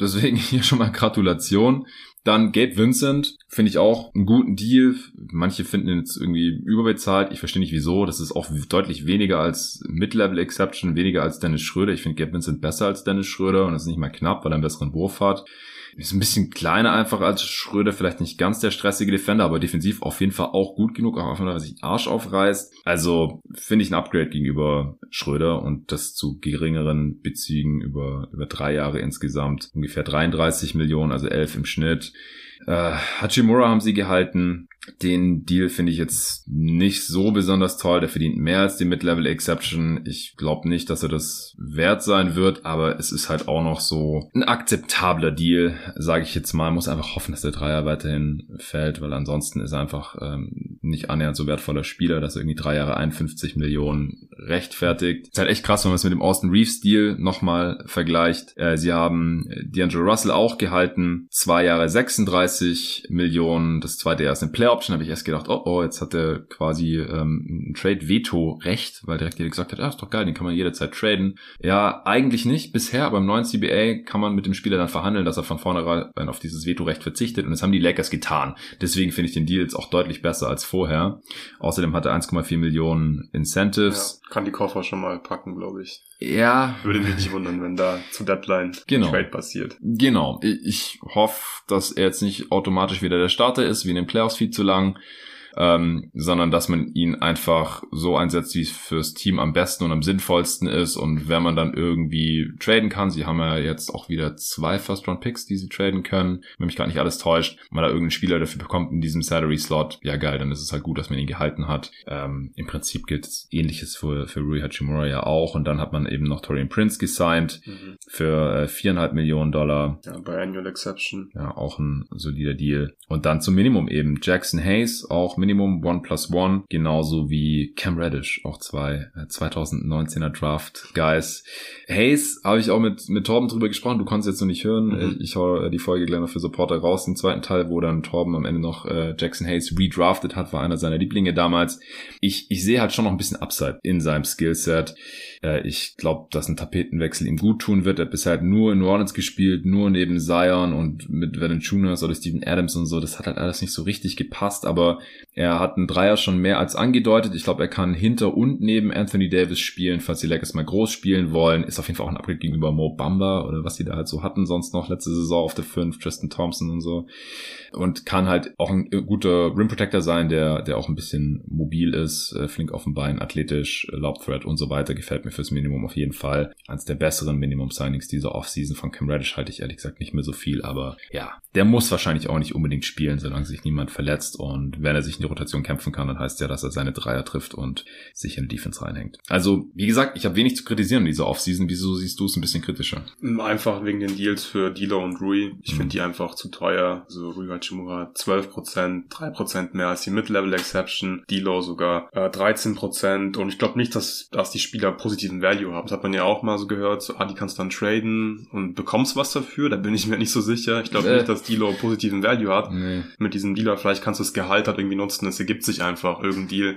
Deswegen hier schon mal Gratulation. Dann Gabe Vincent, finde ich auch einen guten Deal. Manche finden ihn jetzt irgendwie überbezahlt. Ich verstehe nicht wieso. Das ist auch deutlich weniger als Mid-Level Exception, weniger als Dennis Schröder. Ich finde Gabe Vincent besser als Dennis Schröder und das ist nicht mal knapp, weil er einen besseren Wurf hat. Ist ein bisschen kleiner einfach als Schröder, vielleicht nicht ganz der stressige Defender, aber defensiv auf jeden Fall auch gut genug, auch wenn er sich Arsch aufreißt. Also finde ich ein Upgrade gegenüber Schröder und das zu geringeren Bezügen über, über drei Jahre insgesamt. Ungefähr 33 Millionen, also 11 im Schnitt. Äh, Hachimura haben sie gehalten. Den Deal finde ich jetzt nicht so besonders toll. Der verdient mehr als die Mid-Level Exception. Ich glaube nicht, dass er das wert sein wird, aber es ist halt auch noch so ein akzeptabler Deal, sage ich jetzt mal. Muss einfach hoffen, dass der Dreier weiterhin fällt, weil ansonsten ist er einfach ähm, nicht annähernd so wertvoller Spieler, dass er irgendwie drei Jahre 51 Millionen rechtfertigt. Ist halt echt krass, wenn man es mit dem Austin Reeves Deal nochmal vergleicht. Äh, sie haben D'Angelo Russell auch gehalten. Zwei Jahre 36 Millionen. Das zweite Jahr ist ein Playoff Option habe ich erst gedacht, oh, oh, jetzt hat er quasi ähm, ein Trade-Veto-Recht, weil direkt jeder gesagt hat, ja, ist doch geil, den kann man jederzeit traden. Ja, eigentlich nicht. Bisher, aber im neuen CBA kann man mit dem Spieler dann verhandeln, dass er von vornherein auf dieses Veto-Recht verzichtet und das haben die Lakers getan. Deswegen finde ich den Deal jetzt auch deutlich besser als vorher. Außerdem hat er 1,4 Millionen Incentives. Ja, kann die Koffer schon mal packen, glaube ich. Ja. Würde mich nicht wundern, wenn da zu Deadline genau. Trade passiert. Genau. Ich hoffe, dass er jetzt nicht automatisch wieder der Starter ist, wie in den Playoffs viel zu lang ähm, sondern dass man ihn einfach so einsetzt, wie es fürs Team am besten und am sinnvollsten ist. Und wenn man dann irgendwie traden kann, sie haben ja jetzt auch wieder zwei First-Round-Picks, die sie traden können, wenn mich gar nicht alles täuscht, man da irgendeinen Spieler dafür bekommt in diesem Salary-Slot, ja geil, dann ist es halt gut, dass man ihn gehalten hat. Ähm, Im Prinzip gilt ähnliches für, für Rui Hachimura ja auch. Und dann hat man eben noch Torian Prince gesigned mhm. für äh, viereinhalb Millionen Dollar. Ja, bei Annual Exception. Ja, auch ein solider Deal. Und dann zum Minimum eben Jackson Hayes, auch Minimum One plus One, genauso wie Cam Reddish, auch zwei äh, 2019er Draft Guys. Hayes habe ich auch mit, mit Torben drüber gesprochen, du konntest jetzt noch nicht hören. Mhm. Ich, ich hau die Folge gleich noch für Supporter raus, den zweiten Teil, wo dann Torben am Ende noch äh, Jackson Hayes redrafted hat, war einer seiner Lieblinge damals. Ich, ich sehe halt schon noch ein bisschen Upside in seinem Skillset. Äh, ich glaube, dass ein Tapetenwechsel ihm gut tun wird. Er hat bisher halt nur in New Orleans gespielt, nur neben Zion und mit Valanciunas oder Steven Adams und so. Das hat halt alles nicht so richtig gepasst, aber er hat einen Dreier schon mehr als angedeutet. Ich glaube, er kann hinter und neben Anthony Davis spielen, falls die Lakers mal groß spielen wollen. Ist auf jeden Fall auch ein Upgrade gegenüber Mo Bamba oder was sie da halt so hatten sonst noch letzte Saison auf der 5, Tristan Thompson und so. Und kann halt auch ein guter Rim Protector sein, der, der auch ein bisschen mobil ist, äh, flink auf dem Bein, athletisch, äh, Lob Threat und so weiter. Gefällt mir fürs Minimum auf jeden Fall. Eines der besseren Minimum-Signings dieser Offseason von Cam Reddish halte ich ehrlich gesagt nicht mehr so viel, aber ja, der muss wahrscheinlich auch nicht unbedingt spielen, solange sich niemand verletzt und wenn er sich die Rotation kämpfen kann, dann heißt ja, dass er seine Dreier trifft und sich in die Defense reinhängt. Also, wie gesagt, ich habe wenig zu kritisieren in dieser Offseason. Wieso siehst du es ein bisschen kritischer? Einfach wegen den Deals für Dilo und Rui. Ich mhm. finde die einfach zu teuer. Also Rui Hachimura 12%, 3% mehr als die Mid-Level Exception. Dilo sogar äh, 13% und ich glaube nicht, dass, dass die Spieler positiven Value haben. Das hat man ja auch mal so gehört. So, ah, die kannst dann traden und bekommst was dafür. Da bin ich mir nicht so sicher. Ich glaube äh. nicht, dass Dilo positiven Value hat. Nee. Mit diesem Dealer vielleicht kannst du das Gehalt halt irgendwie nutzen. Es ergibt sich einfach irgendein Deal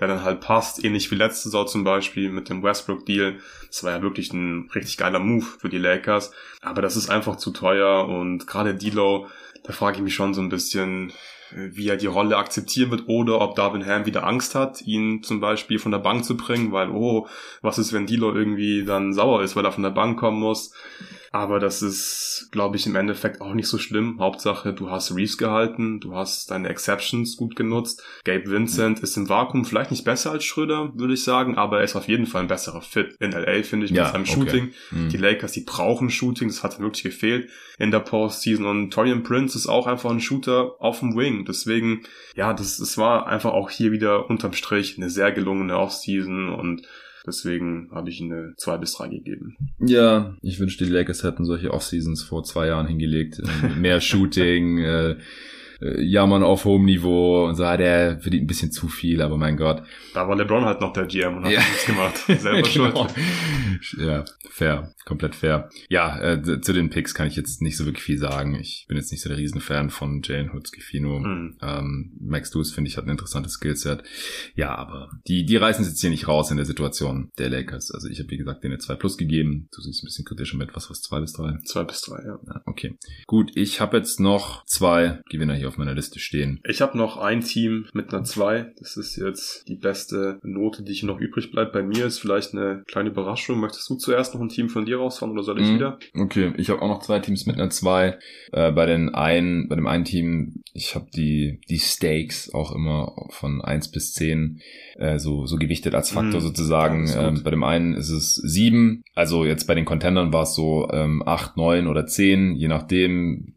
der dann halt passt, ähnlich wie letzte Saison zum Beispiel mit dem Westbrook-Deal. Das war ja wirklich ein richtig geiler Move für die Lakers. Aber das ist einfach zu teuer und gerade D'Lo, da frage ich mich schon so ein bisschen, wie er die Rolle akzeptieren wird oder ob Darvin Ham wieder Angst hat, ihn zum Beispiel von der Bank zu bringen, weil, oh, was ist, wenn Dilo irgendwie dann sauer ist, weil er von der Bank kommen muss. Aber das ist, glaube ich, im Endeffekt auch nicht so schlimm. Hauptsache, du hast Reeves gehalten, du hast deine Exceptions gut genutzt. Gabe Vincent ist im Vakuum vielleicht nicht besser als Schröder, würde ich sagen, aber er ist auf jeden Fall ein besserer Fit. In LA, finde ich, mit ja, seinem okay. Shooting. Mhm. Die Lakers, die brauchen Shooting, das hat wirklich gefehlt in der Postseason. Und Torian Prince ist auch einfach ein Shooter auf dem Wing. Deswegen, ja, das, das war einfach auch hier wieder unterm Strich eine sehr gelungene Offseason und Deswegen habe ich eine 2 bis 3 gegeben. Ja, ich wünschte, die Lakers hätten solche Off-Seasons vor zwei Jahren hingelegt. Mehr Shooting, äh, äh, jammern auf hohem Niveau und so, ah, der verdient ein bisschen zu viel, aber mein Gott. Da war LeBron halt noch der GM und hat ja. nichts gemacht. Selber genau. schuld. Ja, fair. Komplett fair. Ja, äh, zu den Picks kann ich jetzt nicht so wirklich viel sagen. Ich bin jetzt nicht so der Riesenfan von Jane Hutzkifino. Mhm. Ähm, Max Deuce, finde ich, hat ein interessantes Skillset. Ja, aber die, die reißen jetzt hier nicht raus in der Situation der Lakers. Also ich habe, wie gesagt, denen 2 Plus gegeben. Du siehst ein bisschen kritischer mit. Was, was, 2 bis 3? 2 bis 3, ja. ja. Okay. Gut, ich habe jetzt noch zwei Gewinner hier auf meiner Liste stehen. Ich habe noch ein Team mit einer 2. Das ist jetzt die beste Note, die hier noch übrig bleibt. Bei mir ist vielleicht eine kleine Überraschung. Möchtest du zuerst noch ein Team von dir dir rausfahren oder soll ich mhm. wieder? Okay, ich habe auch noch zwei Teams mit einer 2. Äh, bei den einen, bei dem einen Team, ich habe die die Stakes auch immer von 1 bis 10 äh, so so gewichtet als Faktor mhm. sozusagen. Ähm, bei dem einen ist es 7, also jetzt bei den Contendern war es so ähm, 8, 9 oder 10, je nachdem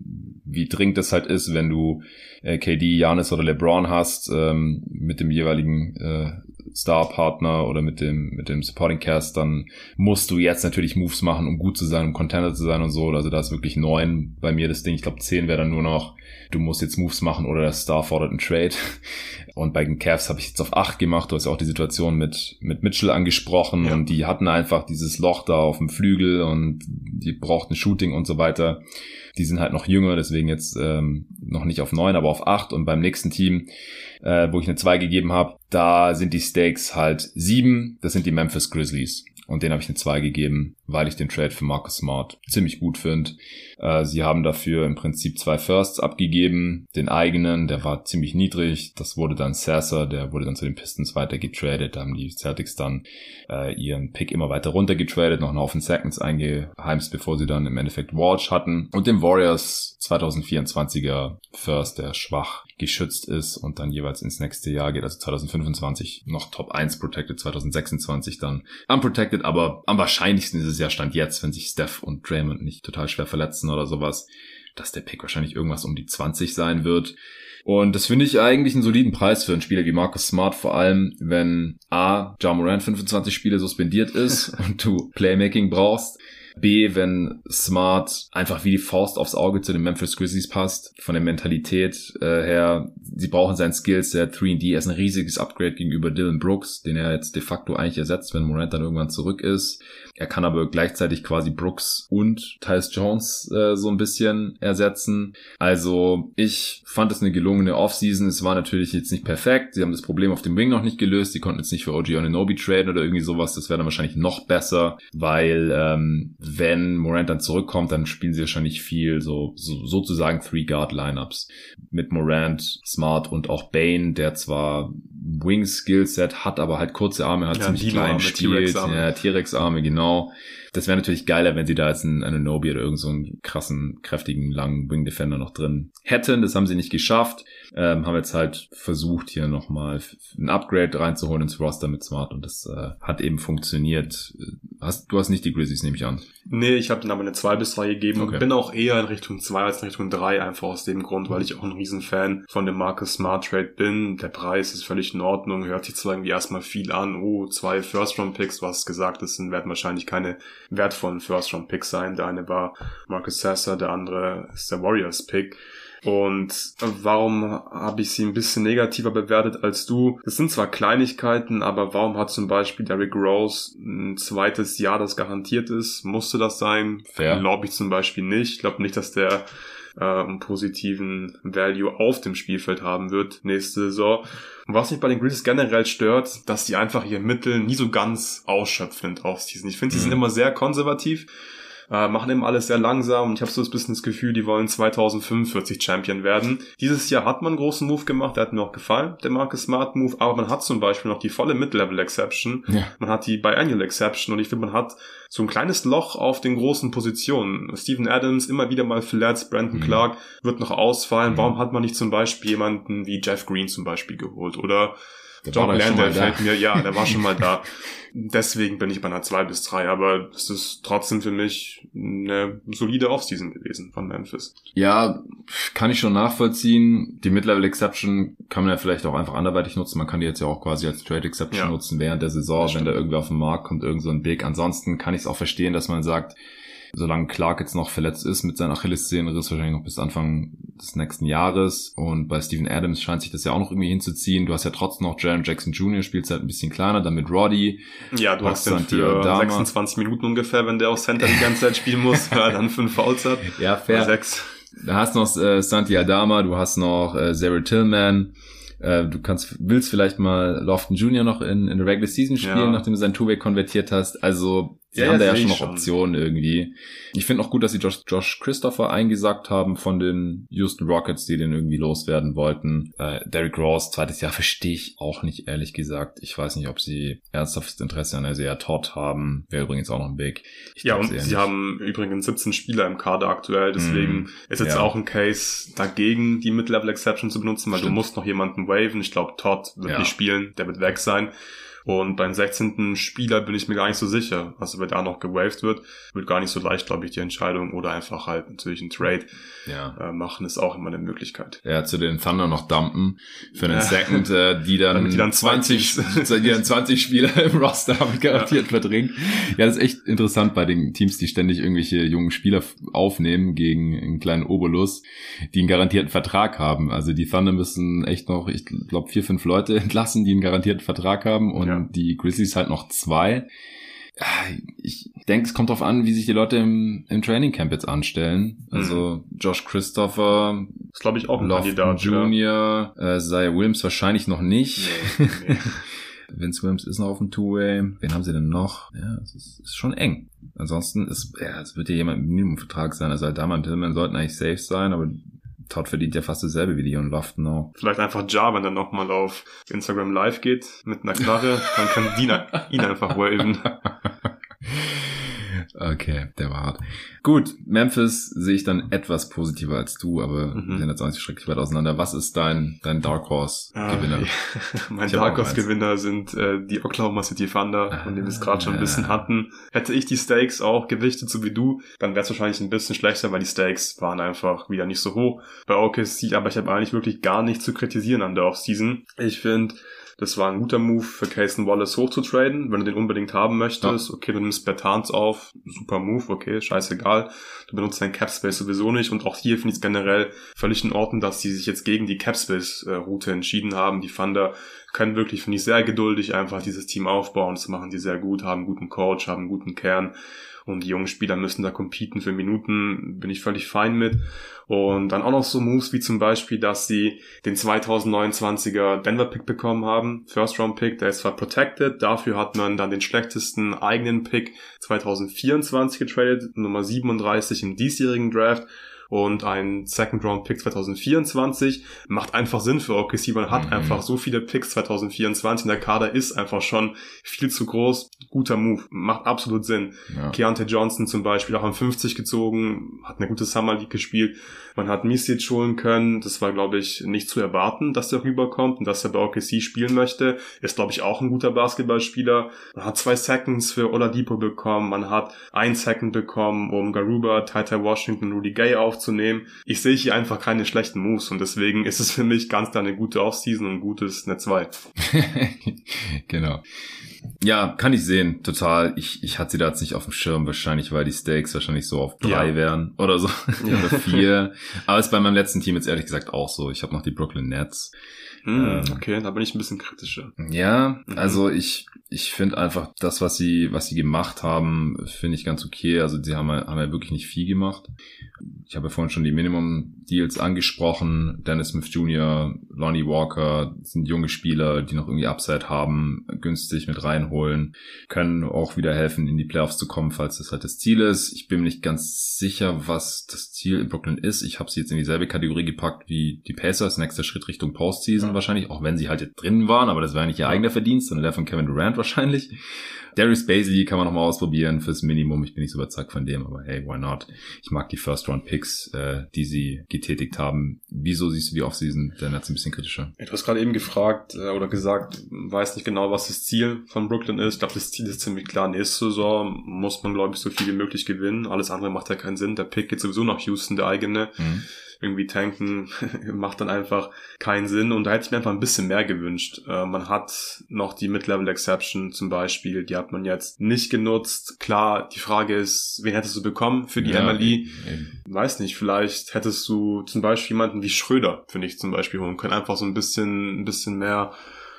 wie dringend es halt ist, wenn du äh, KD, Janis oder LeBron hast, ähm, mit dem jeweiligen äh, Star-Partner oder mit dem, mit dem Supporting Cast, dann musst du jetzt natürlich Moves machen, um gut zu sein, um Contender zu sein und so. Also da ist wirklich neun bei mir das Ding. Ich glaube, zehn wäre dann nur noch, du musst jetzt Moves machen oder der Star fordert einen Trade. Und bei den Cavs habe ich jetzt auf acht gemacht. Du hast ja auch die Situation mit, mit Mitchell angesprochen ja. und die hatten einfach dieses Loch da auf dem Flügel und die brauchten Shooting und so weiter. Die sind halt noch jünger, deswegen jetzt ähm, noch nicht auf neun, aber auf acht. Und beim nächsten Team äh, wo ich eine 2 gegeben habe, da sind die Stakes halt 7. Das sind die Memphis Grizzlies. Und den habe ich eine 2 gegeben, weil ich den Trade für Marcus Smart ziemlich gut finde. Äh, sie haben dafür im Prinzip zwei Firsts abgegeben. Den eigenen, der war ziemlich niedrig. Das wurde dann Sasser, der wurde dann zu den Pistons weiter getradet. Da haben die Celtics dann äh, ihren Pick immer weiter runter getradet, noch einen Haufen Seconds eingeheimst, bevor sie dann im Endeffekt Walsh hatten. Und dem Warriors 2024er First, der schwach geschützt ist und dann jeweils ins nächste Jahr geht, also 2025 noch Top 1 protected, 2026 dann unprotected, aber am wahrscheinlichsten ist es ja Stand jetzt, wenn sich Steph und Draymond nicht total schwer verletzen oder sowas, dass der Pick wahrscheinlich irgendwas um die 20 sein wird. Und das finde ich eigentlich einen soliden Preis für einen Spieler wie Marcus Smart, vor allem wenn A, Ja Moran 25 Spiele suspendiert ist und du Playmaking brauchst B, wenn Smart einfach wie die Faust aufs Auge zu den Memphis Grizzlies passt, von der Mentalität äh, her. Sie brauchen sein Skillset, 3D, er ist ein riesiges Upgrade gegenüber Dylan Brooks, den er jetzt de facto eigentlich ersetzt, wenn Morant dann irgendwann zurück ist. Er kann aber gleichzeitig quasi Brooks und Tyus Jones äh, so ein bisschen ersetzen. Also ich fand es eine gelungene Offseason. Es war natürlich jetzt nicht perfekt. Sie haben das Problem auf dem Wing noch nicht gelöst. Sie konnten jetzt nicht für OG Oninobi traden oder irgendwie sowas. Das wäre dann wahrscheinlich noch besser, weil ähm, wenn Morant dann zurückkommt, dann spielen sie wahrscheinlich viel so, so sozusagen Three-Guard-Lineups mit Morant, Smart und auch Bane, der zwar Wing-Skillset hat, aber halt kurze Arme, hat ja, ziemlich klein spielt. Ja, T-Rex-Arme, genau. Das wäre natürlich geiler, wenn sie da jetzt einen Ananobi oder irgend so einen krassen, kräftigen, langen Wing Defender noch drin hätten. Das haben sie nicht geschafft. Ähm, haben jetzt halt versucht, hier nochmal ein Upgrade reinzuholen ins Roster mit Smart und das äh, hat eben funktioniert. hast, du hast nicht die Grizzlies, nehme ich an. Nee, ich habe dann aber eine 2 bis 3 gegeben okay. und bin auch eher in Richtung 2 als in Richtung 3, einfach aus dem Grund, weil ich auch ein Riesenfan von dem Marcus Smart Trade bin. Der Preis ist völlig in Ordnung, hört sich zwar irgendwie erstmal viel an, oh, zwei First-Round-Picks, was gesagt ist, sind werden wahrscheinlich keine wertvollen First-Round-Picks sein. Der eine war Marcus Sasser, der andere ist der Warriors-Pick. Und warum habe ich sie ein bisschen negativer bewertet als du? Es sind zwar Kleinigkeiten, aber warum hat zum Beispiel Derrick Rose ein zweites Jahr, das garantiert ist? Musste das sein? Fair. Glaube ich zum Beispiel nicht. Ich glaube nicht, dass der äh, einen positiven Value auf dem Spielfeld haben wird nächste Saison. Und was mich bei den Grizzlies generell stört, dass die einfach ihr Mittel nie so ganz ausschöpfen in Offseason. Ich finde, sie mhm. sind immer sehr konservativ äh, machen eben alles sehr langsam und ich habe so ein bisschen das Gefühl, die wollen 2045 Champion werden. Dieses Jahr hat man einen großen Move gemacht, der hat mir auch gefallen, der Marcus Smart Move, aber man hat zum Beispiel noch die volle Mid-Level Exception, ja. man hat die Biannual Exception und ich finde, man hat so ein kleines Loch auf den großen Positionen. Steven Adams immer wieder mal verletzt, Brandon mhm. Clark wird noch ausfallen. Mhm. Warum hat man nicht zum Beispiel jemanden wie Jeff Green zum Beispiel geholt oder der John Landell fällt mir, ja, der war schon mal da. Deswegen bin ich bei einer 2 bis 3, aber es ist trotzdem für mich eine solide Offseason gewesen von Memphis. Ja, kann ich schon nachvollziehen. Die Mid-Level Exception kann man ja vielleicht auch einfach anderweitig nutzen. Man kann die jetzt ja auch quasi als Trade Exception ja. nutzen während der Saison, wenn da irgendwie auf den Markt kommt, irgend so ein Big. Ansonsten kann ich es auch verstehen, dass man sagt, solange Clark jetzt noch verletzt ist mit seinem Achillessehnenriss, wahrscheinlich noch bis Anfang des nächsten Jahres. Und bei Steven Adams scheint sich das ja auch noch irgendwie hinzuziehen. Du hast ja trotzdem noch Jaron Jackson Jr., spielt halt ein bisschen kleiner, dann mit Roddy. Ja, du hast dann für Dama. 26 Minuten ungefähr, wenn der auf Center die ganze Zeit spielen muss, weil er dann fünf Fouls hat. Ja, fair. sechs. Da hast noch äh, Santi Adama, du hast noch äh, Zary Tillman, äh, du kannst, willst vielleicht mal Lofton Jr. noch in, in der Regular Season spielen, ja. nachdem du sein Two-Way konvertiert hast. Also Sie ja, haben da ja schon noch Optionen irgendwie. Ich finde auch gut, dass sie Josh, Josh Christopher eingesagt haben von den Houston Rockets, die den irgendwie loswerden wollten. Äh, Derrick Rose, zweites Jahr, verstehe ich auch nicht, ehrlich gesagt. Ich weiß nicht, ob sie ernsthaftes Interesse an Isaiah Todd haben. Wäre übrigens auch noch ein Big. Ich ja, und sie haben übrigens 17 Spieler im Kader aktuell, deswegen mm, ist jetzt ja. auch ein Case dagegen, die Mid-Level Exception zu benutzen, weil Stimmt. du musst noch jemanden waven. Ich glaube, Todd wird ja. nicht spielen, der wird weg sein. Und beim 16. Spieler bin ich mir gar nicht so sicher. Also wer da noch gewaved wird, wird gar nicht so leicht, glaube ich, die Entscheidung. Oder einfach halt natürlich ein Trade ja. äh, machen, ist auch immer eine Möglichkeit. Ja, zu den Thunder noch dumpen für einen ja. Second, äh, die dann, die dann 20, 20 die dann 20 Spieler im Roster haben garantiert ja. verdrängt. Ja, das ist echt interessant bei den Teams, die ständig irgendwelche jungen Spieler aufnehmen gegen einen kleinen Obolus, die einen garantierten Vertrag haben. Also die Thunder müssen echt noch, ich glaube, vier, fünf Leute entlassen, die einen garantierten Vertrag haben und ja. Die Grizzlies halt noch zwei. Ich denke, es kommt darauf an, wie sich die Leute im, im Training Camp jetzt anstellen. Also mhm. Josh Christopher, ist glaube ich auch ein Lofton Kandidat. Junior, ja. äh, Zaya Williams wahrscheinlich noch nicht. Nee, nee. Vince Williams ist noch auf dem Two-Way. Wen haben sie denn noch? Ja, es ist, ist schon eng. Ansonsten ist, ja, es wird ja jemand im Minimumvertrag sein. Also Aldama und Tillman sollten eigentlich safe sein, aber Todd verdient ja fast dasselbe wie Leon auch. Vielleicht einfach Ja, wenn er nochmal auf Instagram Live geht mit einer Knarre, dann kann Dina ihn einfach waven. Okay, der war hart. Gut, Memphis sehe ich dann etwas positiver als du, aber mhm. wir sind jetzt auch nicht so schrecklich weit auseinander. Was ist dein, dein Dark Horse Gewinner? Ah, mein Dark Horse Gewinner sind äh, die Oklahoma City Thunder, von denen wir es gerade schon ein bisschen ah. hatten. Hätte ich die Stakes auch gewichtet, so wie du, dann wäre es wahrscheinlich ein bisschen schlechter, weil die Stakes waren einfach wieder nicht so hoch bei OKC, aber ich habe eigentlich wirklich gar nichts zu kritisieren an der Offseason. Ich finde, das war ein guter Move für Cason Wallace hochzutraden, wenn du den unbedingt haben möchtest. Ja. Okay, du nimmst Bertans auf, super Move, okay, scheißegal. Du benutzt deinen Capspace sowieso nicht und auch hier finde ich es generell völlig in Ordnung, dass die sich jetzt gegen die Capspace-Route entschieden haben. Die Thunder können wirklich, finde ich, sehr geduldig einfach dieses Team aufbauen. Das machen die sehr gut, haben einen guten Coach, haben einen guten Kern und die jungen Spieler müssen da competen für Minuten, bin ich völlig fein mit. Und dann auch noch so Moves wie zum Beispiel, dass sie den 2029er Denver Pick bekommen haben, First Round Pick, der ist zwar protected, dafür hat man dann den schlechtesten eigenen Pick 2024 getradet, Nummer 37 im diesjährigen Draft und ein Second Round Pick 2024. Macht einfach Sinn für OKC. Man hat mhm. einfach so viele Picks 2024. Der Kader ist einfach schon viel zu groß. Guter Move. Macht absolut Sinn. Ja. Keontae Johnson zum Beispiel auch an 50 gezogen, hat eine gute Summer League gespielt. Man hat Misic holen können. Das war, glaube ich, nicht zu erwarten, dass der rüberkommt und dass er bei OKC spielen möchte. Ist, glaube ich, auch ein guter Basketballspieler. Man hat zwei Seconds für Oladipo bekommen. Man hat ein Second bekommen, um Garuba, Tata Washington, Rudy Gay aufzunehmen. Ich sehe hier einfach keine schlechten Moves und deswegen ist es für mich ganz klar eine gute Offseason und ein gutes Net 2. genau. Ja, kann ich sehen, total. Ich, ich hatte sie da jetzt nicht auf dem Schirm, wahrscheinlich, weil die Stakes wahrscheinlich so auf drei ja. wären oder so. Ja. oder vier. Aber ist bei meinem letzten Team jetzt ehrlich gesagt auch so. Ich habe noch die Brooklyn Nets. Hm, ähm, okay, da bin ich ein bisschen kritischer. Ja, mhm. also ich, ich finde einfach das, was sie, was sie gemacht haben, finde ich ganz okay. Also sie haben, haben ja wirklich nicht viel gemacht. Ich habe ja vorhin schon die Minimum-Deals angesprochen. Dennis Smith Jr., Lonnie Walker sind junge Spieler, die noch irgendwie Upside haben, günstig mit reinholen, können auch wieder helfen, in die Playoffs zu kommen, falls das halt das Ziel ist. Ich bin mir nicht ganz sicher, was das Ziel in Brooklyn ist. Ich habe sie jetzt in dieselbe Kategorie gepackt wie die Pacers. Nächster Schritt Richtung Postseason wahrscheinlich, auch wenn sie halt jetzt drin waren, aber das war nicht ihr eigener Verdienst, sondern der von Kevin Durant wahrscheinlich. Darius Basley kann man noch mal ausprobieren fürs Minimum. Ich bin nicht so überzeugt von dem, aber hey, why not? Ich mag die First-Round-Picks, äh, die sie getätigt haben. Wieso siehst du die Offseason der Nets ein bisschen kritischer? du hast gerade eben gefragt äh, oder gesagt, weiß nicht genau, was das Ziel von Brooklyn ist. Ich glaube, das Ziel ist ziemlich klar. Nächste Saison muss man, glaube ich, so viel wie möglich gewinnen. Alles andere macht ja keinen Sinn. Der Pick geht sowieso nach Houston, der eigene. Mhm irgendwie tanken macht dann einfach keinen Sinn und da hätte ich mir einfach ein bisschen mehr gewünscht. Äh, man hat noch die Mid-Level Exception zum Beispiel, die hat man jetzt nicht genutzt. Klar, die Frage ist, wen hättest du bekommen für die ja? Eben. Weiß nicht, vielleicht hättest du zum Beispiel jemanden wie Schröder, finde ich zum Beispiel holen können. Einfach so ein bisschen, ein bisschen mehr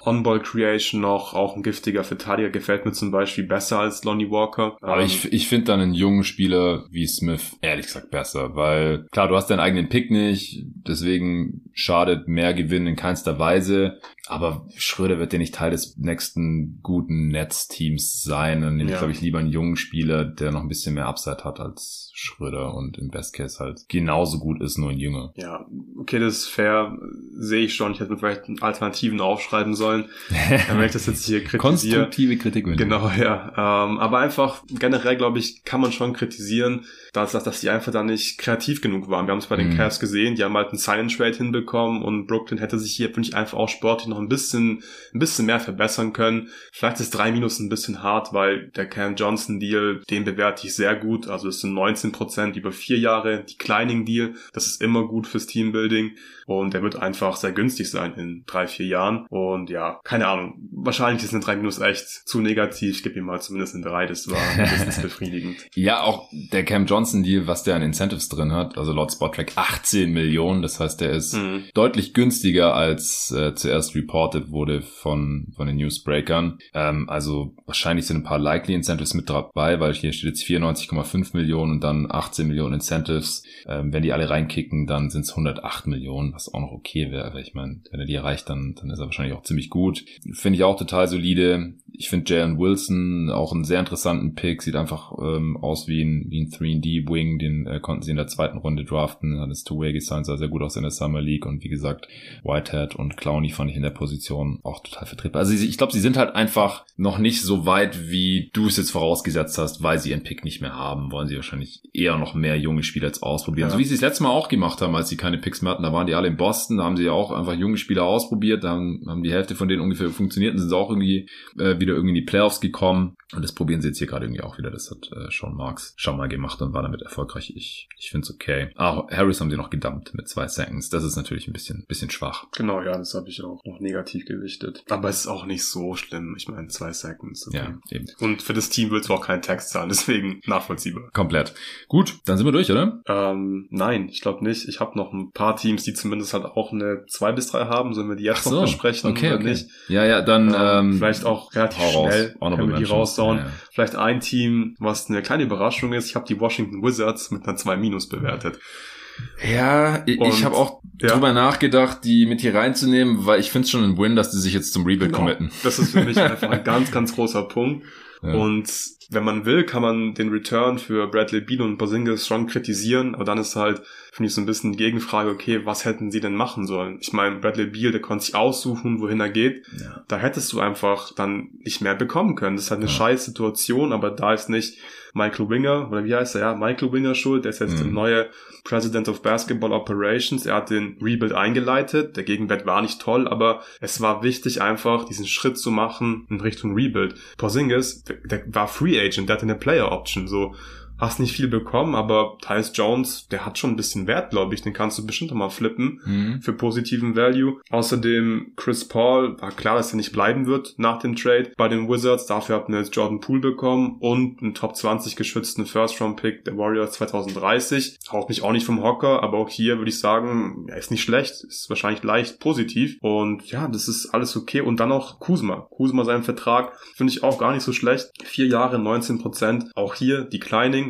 On-Ball Creation noch, auch ein giftiger Verteidiger gefällt mir zum Beispiel besser als Lonnie Walker. Aber ähm, ich, ich finde dann einen jungen Spieler wie Smith ehrlich gesagt besser, weil klar, du hast deinen eigenen Pick nicht, deswegen schadet mehr Gewinn in keinster Weise. Aber Schröder wird ja nicht Teil des nächsten guten Netzteams sein. Dann nehme ja. ich, glaube ich, lieber einen jungen Spieler, der noch ein bisschen mehr Upside hat als Schröder und im Best Case halt genauso gut ist, nur ein Jünger. Ja, okay, das ist fair. Sehe ich schon. Ich hätte mir vielleicht Alternativen aufschreiben sollen. Wenn ich das jetzt hier kritisiere. Konstruktive Kritik. Genau, ja. Ähm, aber einfach generell, glaube ich, kann man schon kritisieren, dass, dass, dass die einfach da nicht kreativ genug waren. Wir haben es bei den mhm. Cavs gesehen, die haben halt einen Silent Trade hinbekommen und Brooklyn hätte sich hier, finde ich, einfach auch sportlich noch ein bisschen, ein bisschen mehr verbessern können. Vielleicht ist drei Minus ein bisschen hart, weil der Cam Johnson Deal, den bewerte ich sehr gut. Also es sind 19 Prozent über vier Jahre. Die Kleining Deal, das ist immer gut fürs Teambuilding und der wird einfach sehr günstig sein in drei, vier Jahren. Und ja, keine Ahnung. Wahrscheinlich ist eine 3 Minus echt zu negativ. Ich gebe ihm mal zumindest eine 3. Das war mindestens befriedigend. ja, auch der Cam Johnson Deal, was der an Incentives drin hat, also laut Spottrack 18 Millionen. Das heißt, der ist mhm. deutlich günstiger als äh, zuerst reported wurde von, von den Newsbreakern. Ähm, also wahrscheinlich sind ein paar likely Incentives mit dabei, weil hier steht jetzt 94,5 Millionen und dann 18 Millionen Incentives. Ähm, wenn die alle reinkicken, dann sind es 108 Millionen was auch noch okay wäre. Aber ich meine, wenn er die erreicht, dann, dann ist er wahrscheinlich auch ziemlich gut. Finde ich auch total solide. Ich finde Jalen Wilson auch einen sehr interessanten Pick. Sieht einfach ähm, aus wie ein, wie ein 3D-Wing. Den äh, konnten sie in der zweiten Runde draften. Hat es Two-Way gesigned, sah sehr gut aus in der Summer League. Und wie gesagt, Whitehead und Clowney fand ich in der Position auch total vertretbar. Also ich glaube, sie sind halt einfach noch nicht so weit, wie du es jetzt vorausgesetzt hast, weil sie ihren Pick nicht mehr haben. Wollen sie wahrscheinlich eher noch mehr junge Spieler jetzt ausprobieren. Ja. So wie sie es letztes Mal auch gemacht haben, als sie keine Picks mehr hatten. Da waren die alle in Boston, da haben sie ja auch einfach junge Spieler ausprobiert, da haben, haben die Hälfte von denen ungefähr funktioniert und sind auch irgendwie äh, wieder irgendwie in die Playoffs gekommen. Und das probieren sie jetzt hier gerade irgendwie auch wieder. Das hat äh, Sean Marks schon mal gemacht und war damit erfolgreich. Ich, ich finde es okay. Ah, Harris haben sie noch gedumpt mit zwei Seconds. Das ist natürlich ein bisschen, bisschen schwach. Genau, ja, das habe ich auch noch negativ gewichtet. Aber es ist auch nicht so schlimm. Ich meine, zwei Seconds. Okay. Ja, eben. Und für das Team willst du auch keinen Text zahlen, deswegen nachvollziehbar. Komplett. Gut, dann sind wir durch, oder? Ähm, nein, ich glaube nicht. Ich habe noch ein paar Teams, die zumindest halt auch eine zwei bis drei haben. Sollen wir die jetzt so. noch besprechen okay, okay. nicht? Ja, ja, dann ähm, ähm, vielleicht auch relativ schnell raus. können wir die raussauen. Ja, ja. Vielleicht ein Team, was eine kleine Überraschung ist. Ich habe die Washington Wizards mit einer 2 Minus bewertet. Ja, ich, ich habe auch ja. drüber nachgedacht, die mit hier reinzunehmen, weil ich finde es schon ein Win, dass die sich jetzt zum Rebuild genau. committen. Das ist für mich einfach ein ganz, ganz großer Punkt. Ja. Und wenn man will, kann man den Return für Bradley Beal und Porzingis schon kritisieren, aber dann ist halt, finde ich, so ein bisschen die Gegenfrage, okay, was hätten sie denn machen sollen? Ich meine, Bradley Beal, der konnte sich aussuchen, wohin er geht. Ja. Da hättest du einfach dann nicht mehr bekommen können. Das ist halt eine ja. scheiß Situation, aber da ist nicht Michael Winger, oder wie heißt er, ja, Michael Winger schuld, der ist jetzt mhm. der neue President of Basketball Operations. Er hat den Rebuild eingeleitet. Der Gegenwert war nicht toll, aber es war wichtig, einfach diesen Schritt zu machen in Richtung Rebuild. Porzingis, der, der war Free Agent, der hatte eine Player Option, so hast nicht viel bekommen, aber Tyus Jones, der hat schon ein bisschen Wert, glaube ich. Den kannst du bestimmt mal flippen mhm. für positiven Value. Außerdem Chris Paul, war klar, dass er nicht bleiben wird nach dem Trade bei den Wizards. Dafür hat man jetzt Jordan Poole bekommen und einen Top 20 geschützten First-Round-Pick der Warriors 2030. Haut mich auch nicht vom Hocker, aber auch hier würde ich sagen, er ist nicht schlecht, ist wahrscheinlich leicht positiv und ja, das ist alles okay. Und dann noch Kuzma. Kuzma seinen Vertrag finde ich auch gar nicht so schlecht. Vier Jahre, 19 Prozent. Auch hier die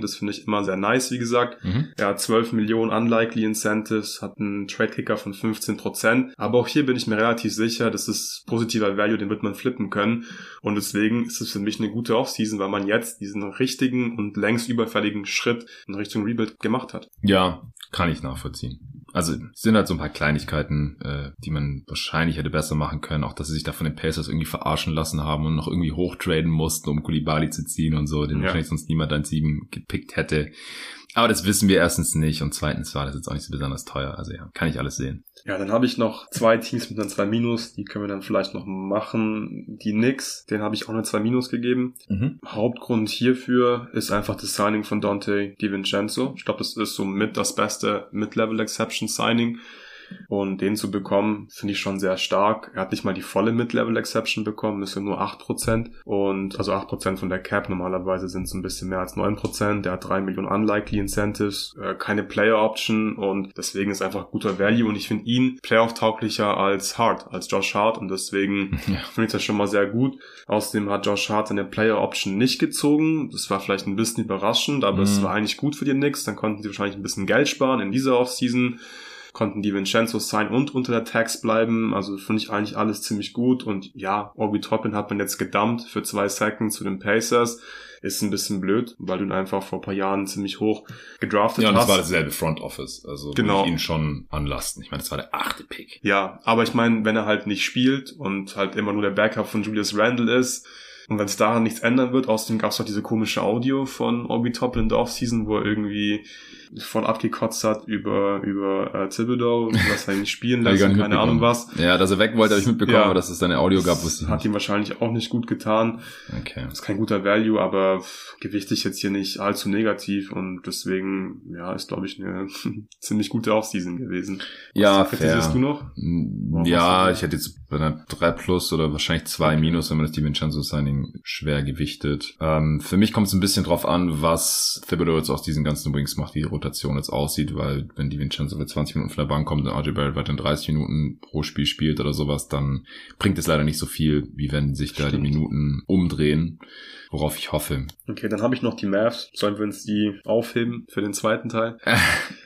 Das finde ich immer sehr nice, wie gesagt. Mhm. Er hat 12 Millionen Unlikely Incentives, hat einen Trade-Kicker von 15%. Aber auch hier bin ich mir relativ sicher, das ist positiver Value, den wird man flippen können. Und deswegen ist es für mich eine gute Offseason, weil man jetzt diesen richtigen und längst überfälligen Schritt in Richtung Rebuild gemacht hat. Ja, kann ich nachvollziehen. Also sind halt so ein paar Kleinigkeiten, äh, die man wahrscheinlich hätte besser machen können. Auch, dass sie sich da von den Pacers irgendwie verarschen lassen haben und noch irgendwie hochtraden mussten, um Kulibali zu ziehen und so, den ja. wahrscheinlich sonst niemand an sieben gepickt hätte. Aber das wissen wir erstens nicht und zweitens war das jetzt auch nicht so besonders teuer. Also ja, kann ich alles sehen. Ja, dann habe ich noch zwei Teams mit einer 2 Minus, die können wir dann vielleicht noch machen. Die Knicks, den habe ich auch eine 2 Minus gegeben. Mhm. Hauptgrund hierfür ist einfach das Signing von Dante DiVincenzo. Ich glaube, das ist so mit das beste Mid-Level Exception Signing und den zu bekommen, finde ich schon sehr stark. Er hat nicht mal die volle Mid-Level-Exception bekommen, ist ja nur 8%. Und also 8% von der Cap normalerweise sind es ein bisschen mehr als 9%. Der hat 3 Millionen Unlikely Incentives, äh, keine Player-Option und deswegen ist einfach guter Value. Und ich finde ihn Playoff-tauglicher als Hart, als Josh Hart. Und deswegen ja. finde ich das schon mal sehr gut. Außerdem hat Josh Hart seine Player-Option nicht gezogen. Das war vielleicht ein bisschen überraschend, aber mhm. es war eigentlich gut für die Knicks. Dann konnten sie wahrscheinlich ein bisschen Geld sparen in dieser Offseason konnten die Vincenzo sein und unter der Tax bleiben. Also finde ich eigentlich alles ziemlich gut. Und ja, Obi Toppin hat man jetzt gedumpt für zwei Seconds zu den Pacers. Ist ein bisschen blöd, weil du ihn einfach vor ein paar Jahren ziemlich hoch gedraftet hast. Ja, und das war dasselbe Front Office. Also genau. ich ihn schon anlasten. Ich meine, das war der achte Pick. Ja, aber ich meine, wenn er halt nicht spielt und halt immer nur der Backup von Julius Randle ist, und wenn es daran nichts ändern wird, außerdem gab es auch diese komische Audio von Obi Toppin in der Offseason, wo er irgendwie voll abgekotzt hat über, über äh, Thibodeau, was er nicht spielen lässt und keine Ahnung was. Ja, dass er weg wollte, habe ich mitbekommen, ja, aber dass es seine Audio gab, wusste ich Hat ihm wahrscheinlich auch nicht gut getan. Okay. Ist kein guter Value, aber gewichte ich jetzt hier nicht allzu negativ und deswegen, ja, ist glaube ich eine ziemlich gute Offseason gewesen. Was ja, fair. du noch? Warum ja, ich hätte jetzt bei einer 3 plus oder wahrscheinlich 2 minus, wenn man das die Vincenzo Signing schwer gewichtet. Ähm, für mich kommt es ein bisschen drauf an, was Thibodeau jetzt aus diesen ganzen Wings macht, wie die Rotation jetzt aussieht, weil wenn die Vincenzo für 20 Minuten von der Bank kommt und RJ Barrett weiter 30 Minuten pro Spiel spielt oder sowas, dann bringt es leider nicht so viel, wie wenn sich da Stimmt. die Minuten umdrehen worauf ich hoffe. Okay, dann habe ich noch die Mavs. Sollen wir uns die aufheben für den zweiten Teil?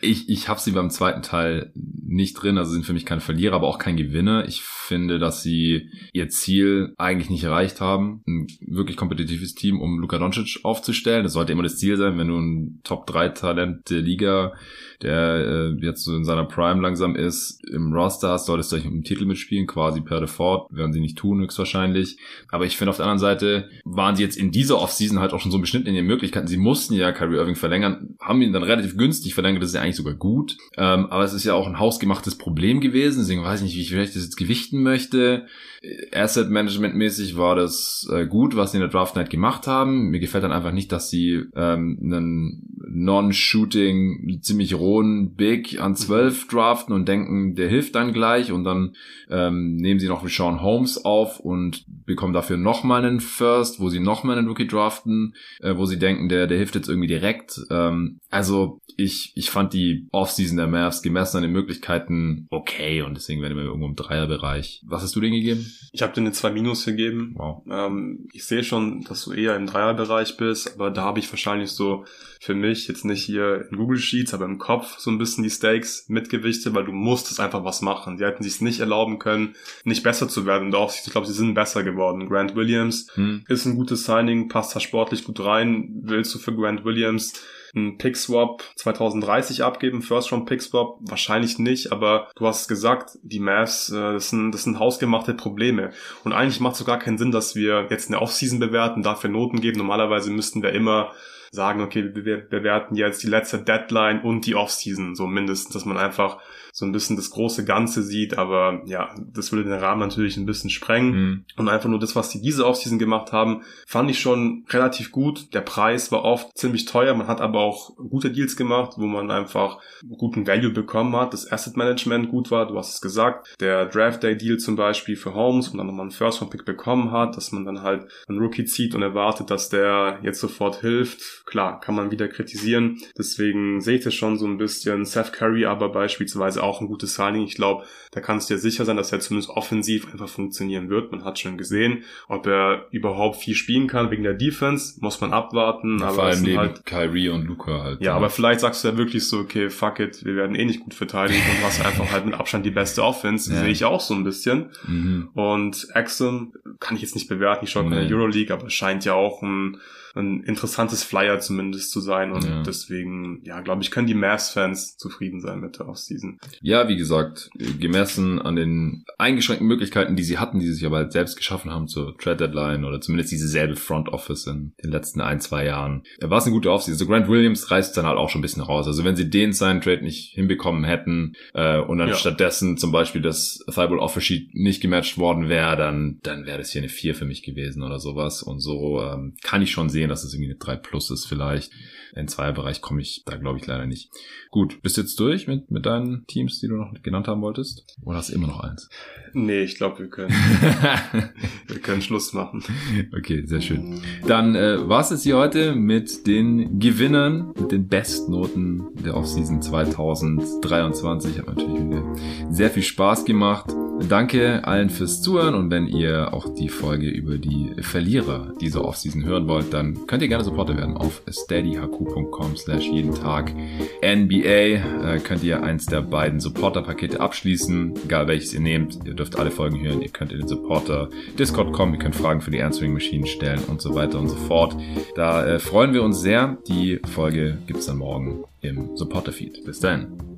Ich, ich habe sie beim zweiten Teil nicht drin, also sind für mich keine Verlierer, aber auch kein Gewinner. Ich finde, dass sie ihr Ziel eigentlich nicht erreicht haben. Ein wirklich kompetitives Team, um Luka Doncic aufzustellen. Das sollte immer das Ziel sein, wenn du ein Top-3-Talent der Liga der äh, jetzt so in seiner Prime langsam ist, im Roster hast, solltest du euch im Titel mitspielen, quasi per Default, werden sie nicht tun, höchstwahrscheinlich. Aber ich finde auf der anderen Seite waren sie jetzt in dieser Offseason halt auch schon so beschnitten in ihren Möglichkeiten. Sie mussten ja Kyrie Irving verlängern, haben ihn dann relativ günstig verlängert, das ist ja eigentlich sogar gut. Ähm, aber es ist ja auch ein hausgemachtes Problem gewesen, deswegen weiß ich nicht, wie ich vielleicht das jetzt gewichten möchte. Asset Management mäßig war das äh, gut, was sie in der Draft Night gemacht haben. Mir gefällt dann einfach nicht, dass sie ähm, einen Non-Shooting, ziemlich rohen Big an 12 draften und denken, der hilft dann gleich und dann ähm, nehmen sie noch Sean Holmes auf und bekommen dafür nochmal einen First, wo sie nochmal einen Rookie draften, äh, wo sie denken, der, der hilft jetzt irgendwie direkt. Ähm, also ich, ich fand die Offseason der Mavs gemessen an den Möglichkeiten Möglichkeiten okay und deswegen werden wir irgendwo im Dreierbereich. Was hast du denen gegeben? Ich habe dir eine 2 Minus gegeben. Wow. Ähm, ich sehe schon, dass du eher im Dreierbereich bist, aber da habe ich wahrscheinlich so für mich jetzt nicht hier in Google Sheets, aber im Kopf so ein bisschen die Stakes mitgewichte, weil du musstest einfach was machen. Die hätten sich nicht erlauben können, nicht besser zu werden. Doch, ich glaube, sie sind besser geworden. Grant Williams hm. ist ein gutes Signing, passt da sportlich gut rein. Willst du für Grant Williams einen Pick-Swap 2030 abgeben, First-Round-Pick-Swap? Wahrscheinlich nicht, aber du hast gesagt, die Mavs, äh, das, sind, das sind hausgemachte Probleme. Und eigentlich macht es gar keinen Sinn, dass wir jetzt eine Offseason bewerten, dafür Noten geben. Normalerweise müssten wir immer sagen, okay, wir bewerten jetzt die letzte Deadline und die Offseason, so mindestens, dass man einfach so ein bisschen das große Ganze sieht, aber ja, das würde den Rahmen natürlich ein bisschen sprengen. Mhm. Und einfach nur das, was die diese Offseason gemacht haben, fand ich schon relativ gut. Der Preis war oft ziemlich teuer, man hat aber auch gute Deals gemacht, wo man einfach guten Value bekommen hat. Das Asset Management gut war, du hast es gesagt. Der Draft Day Deal zum Beispiel für Holmes und dann nochmal einen First Round Pick bekommen hat, dass man dann halt einen Rookie zieht und erwartet, dass der jetzt sofort hilft. Klar, kann man wieder kritisieren. Deswegen sehe ich das schon so ein bisschen. Seth Curry aber beispielsweise auch ein gutes Signing. Ich glaube, da kannst du dir sicher sein, dass er zumindest offensiv einfach funktionieren wird. Man hat schon gesehen, ob er überhaupt viel spielen kann wegen der Defense, muss man abwarten. Ja, aber vor allem neben halt, Kyrie und Luca halt. Ja, ja, aber vielleicht sagst du ja wirklich so, okay, fuck it, wir werden eh nicht gut verteidigen und hast einfach halt mit Abstand die beste Offense. Ja. Sehe ich auch so ein bisschen. Mhm. Und Axum kann ich jetzt nicht bewerten, ich schaue in der Euroleague, aber scheint ja auch ein ein interessantes Flyer zumindest zu sein und ja. deswegen, ja, glaube ich, können die Mavs-Fans zufrieden sein mit der Offseason. Ja, wie gesagt, gemessen an den eingeschränkten Möglichkeiten, die sie hatten, die sie sich aber halt selbst geschaffen haben zur Trade Deadline oder zumindest diese selbe Front Office in den letzten ein, zwei Jahren, war es eine gute Offseason. So Grant Williams reißt dann halt auch schon ein bisschen raus. Also wenn sie den seinen Trade nicht hinbekommen hätten äh, und dann ja. stattdessen zum Beispiel das Thibault Offer Sheet nicht gematcht worden wäre, dann, dann wäre das hier eine 4 für mich gewesen oder sowas. Und so ähm, kann ich schon sehen, sehen, dass es irgendwie eine 3 Plus ist vielleicht. In Zweierbereich komme ich da, glaube ich, leider nicht. Gut, bist du jetzt durch mit, mit deinen Teams, die du noch genannt haben wolltest? Oder hast du immer noch eins? Nee, ich glaube, wir können. wir können Schluss machen. Okay, sehr schön. Dann äh, war es jetzt hier heute mit den Gewinnern, mit den Bestnoten der Offseason 2023. Hat natürlich wieder sehr viel Spaß gemacht. Danke allen fürs Zuhören und wenn ihr auch die Folge über die Verlierer dieser Offseason hören wollt, dann könnt ihr gerne Supporter werden auf steadyhq.com slash jeden Tag NBA. Äh, könnt ihr eins der beiden Supporter-Pakete abschließen, egal welches ihr nehmt. Ihr dürft alle Folgen hören, ihr könnt in den Supporter Discord kommen, ihr könnt Fragen für die Answering Machine stellen und so weiter und so fort. Da äh, freuen wir uns sehr. Die Folge gibt's dann morgen im Supporter-Feed. Bis dann.